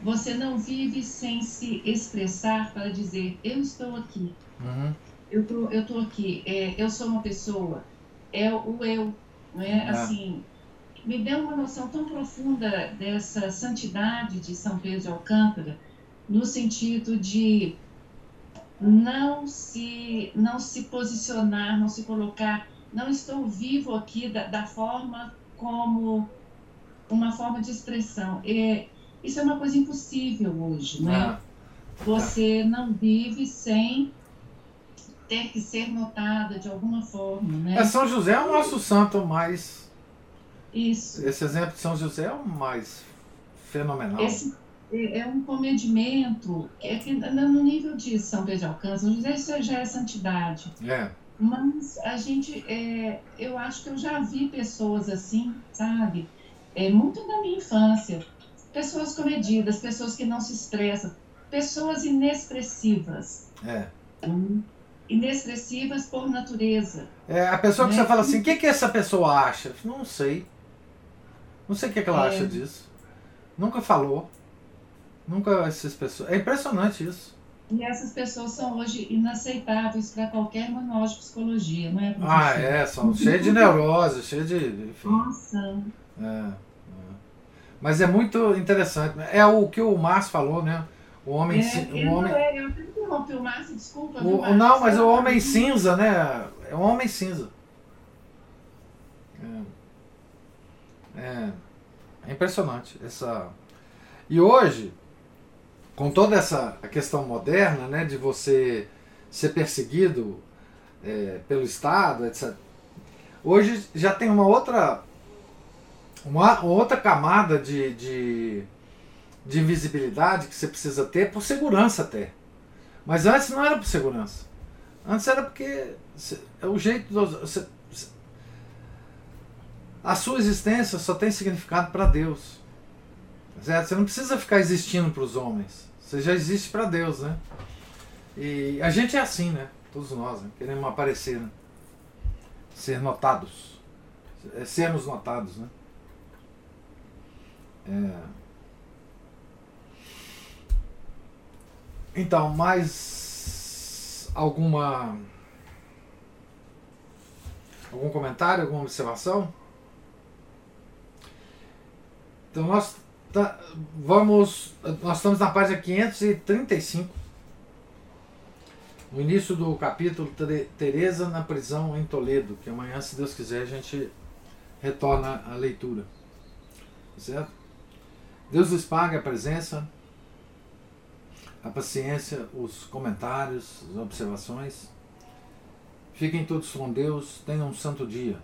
Você não vive sem se expressar para dizer eu estou aqui. Uhum. Eu tô, eu tô aqui. É, eu sou uma pessoa. É o eu, não é? Assim, me deu uma noção tão profunda dessa santidade de São Pedro de Alcântara, no sentido de não se, não se posicionar, não se colocar, não estou vivo aqui da, da forma como uma forma de expressão. E, isso é uma coisa impossível hoje, né? Ah. Você não vive sem ter que ser notada de alguma forma, né? É, São José é o nosso santo mais isso. Esse exemplo de São José é o mais fenomenal. Esse é, é um comedimento é que no nível de São Pedro de Alcântara, São José já é santidade. É. Mas a gente, é, eu acho que eu já vi pessoas assim, sabe? É, muito da minha infância. Pessoas comedidas, pessoas que não se estressam, pessoas inexpressivas. É. Hum inexpressivas por natureza. É, a pessoa que né? você fala assim, o que, que essa pessoa acha? Não sei. Não sei o que, que ela é. acha disso. Nunca falou. Nunca essas pessoas. É impressionante isso. E essas pessoas são hoje inaceitáveis para qualquer manual de psicologia, não é? Ah, é, são cheias de neurose, cheias de. Enfim. Nossa. É, é. Mas é muito interessante. É o que o Márcio falou, né? O homem. É, o homem... É, eu interrompi o Márcio, desculpa. O, Márcio, não, mas o homem cinza, né? É o homem cinza. É. É, é impressionante essa. E hoje, com toda essa questão moderna, né, de você ser perseguido é, pelo Estado, etc. Hoje já tem uma outra, uma outra camada de, de, de invisibilidade que você precisa ter por segurança até. Mas antes não era por segurança. Antes era porque é o jeito. Você, a sua existência só tem significado para Deus. Certo? Você não precisa ficar existindo para os homens. Você já existe para Deus, né? E a gente é assim, né? Todos nós, né? queremos aparecer, né? ser notados, é, sermos notados, né? É... Então, mais alguma algum comentário, alguma observação? Então nós tá, vamos nós estamos na página 535 no início do capítulo Teresa na prisão em Toledo, que amanhã, se Deus quiser, a gente retorna a leitura. Certo? Deus lhes pague a presença, a paciência, os comentários, as observações. Fiquem todos com Deus, tenham um santo dia.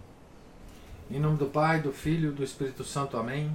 Em nome do Pai, do Filho e do Espírito Santo. Amém.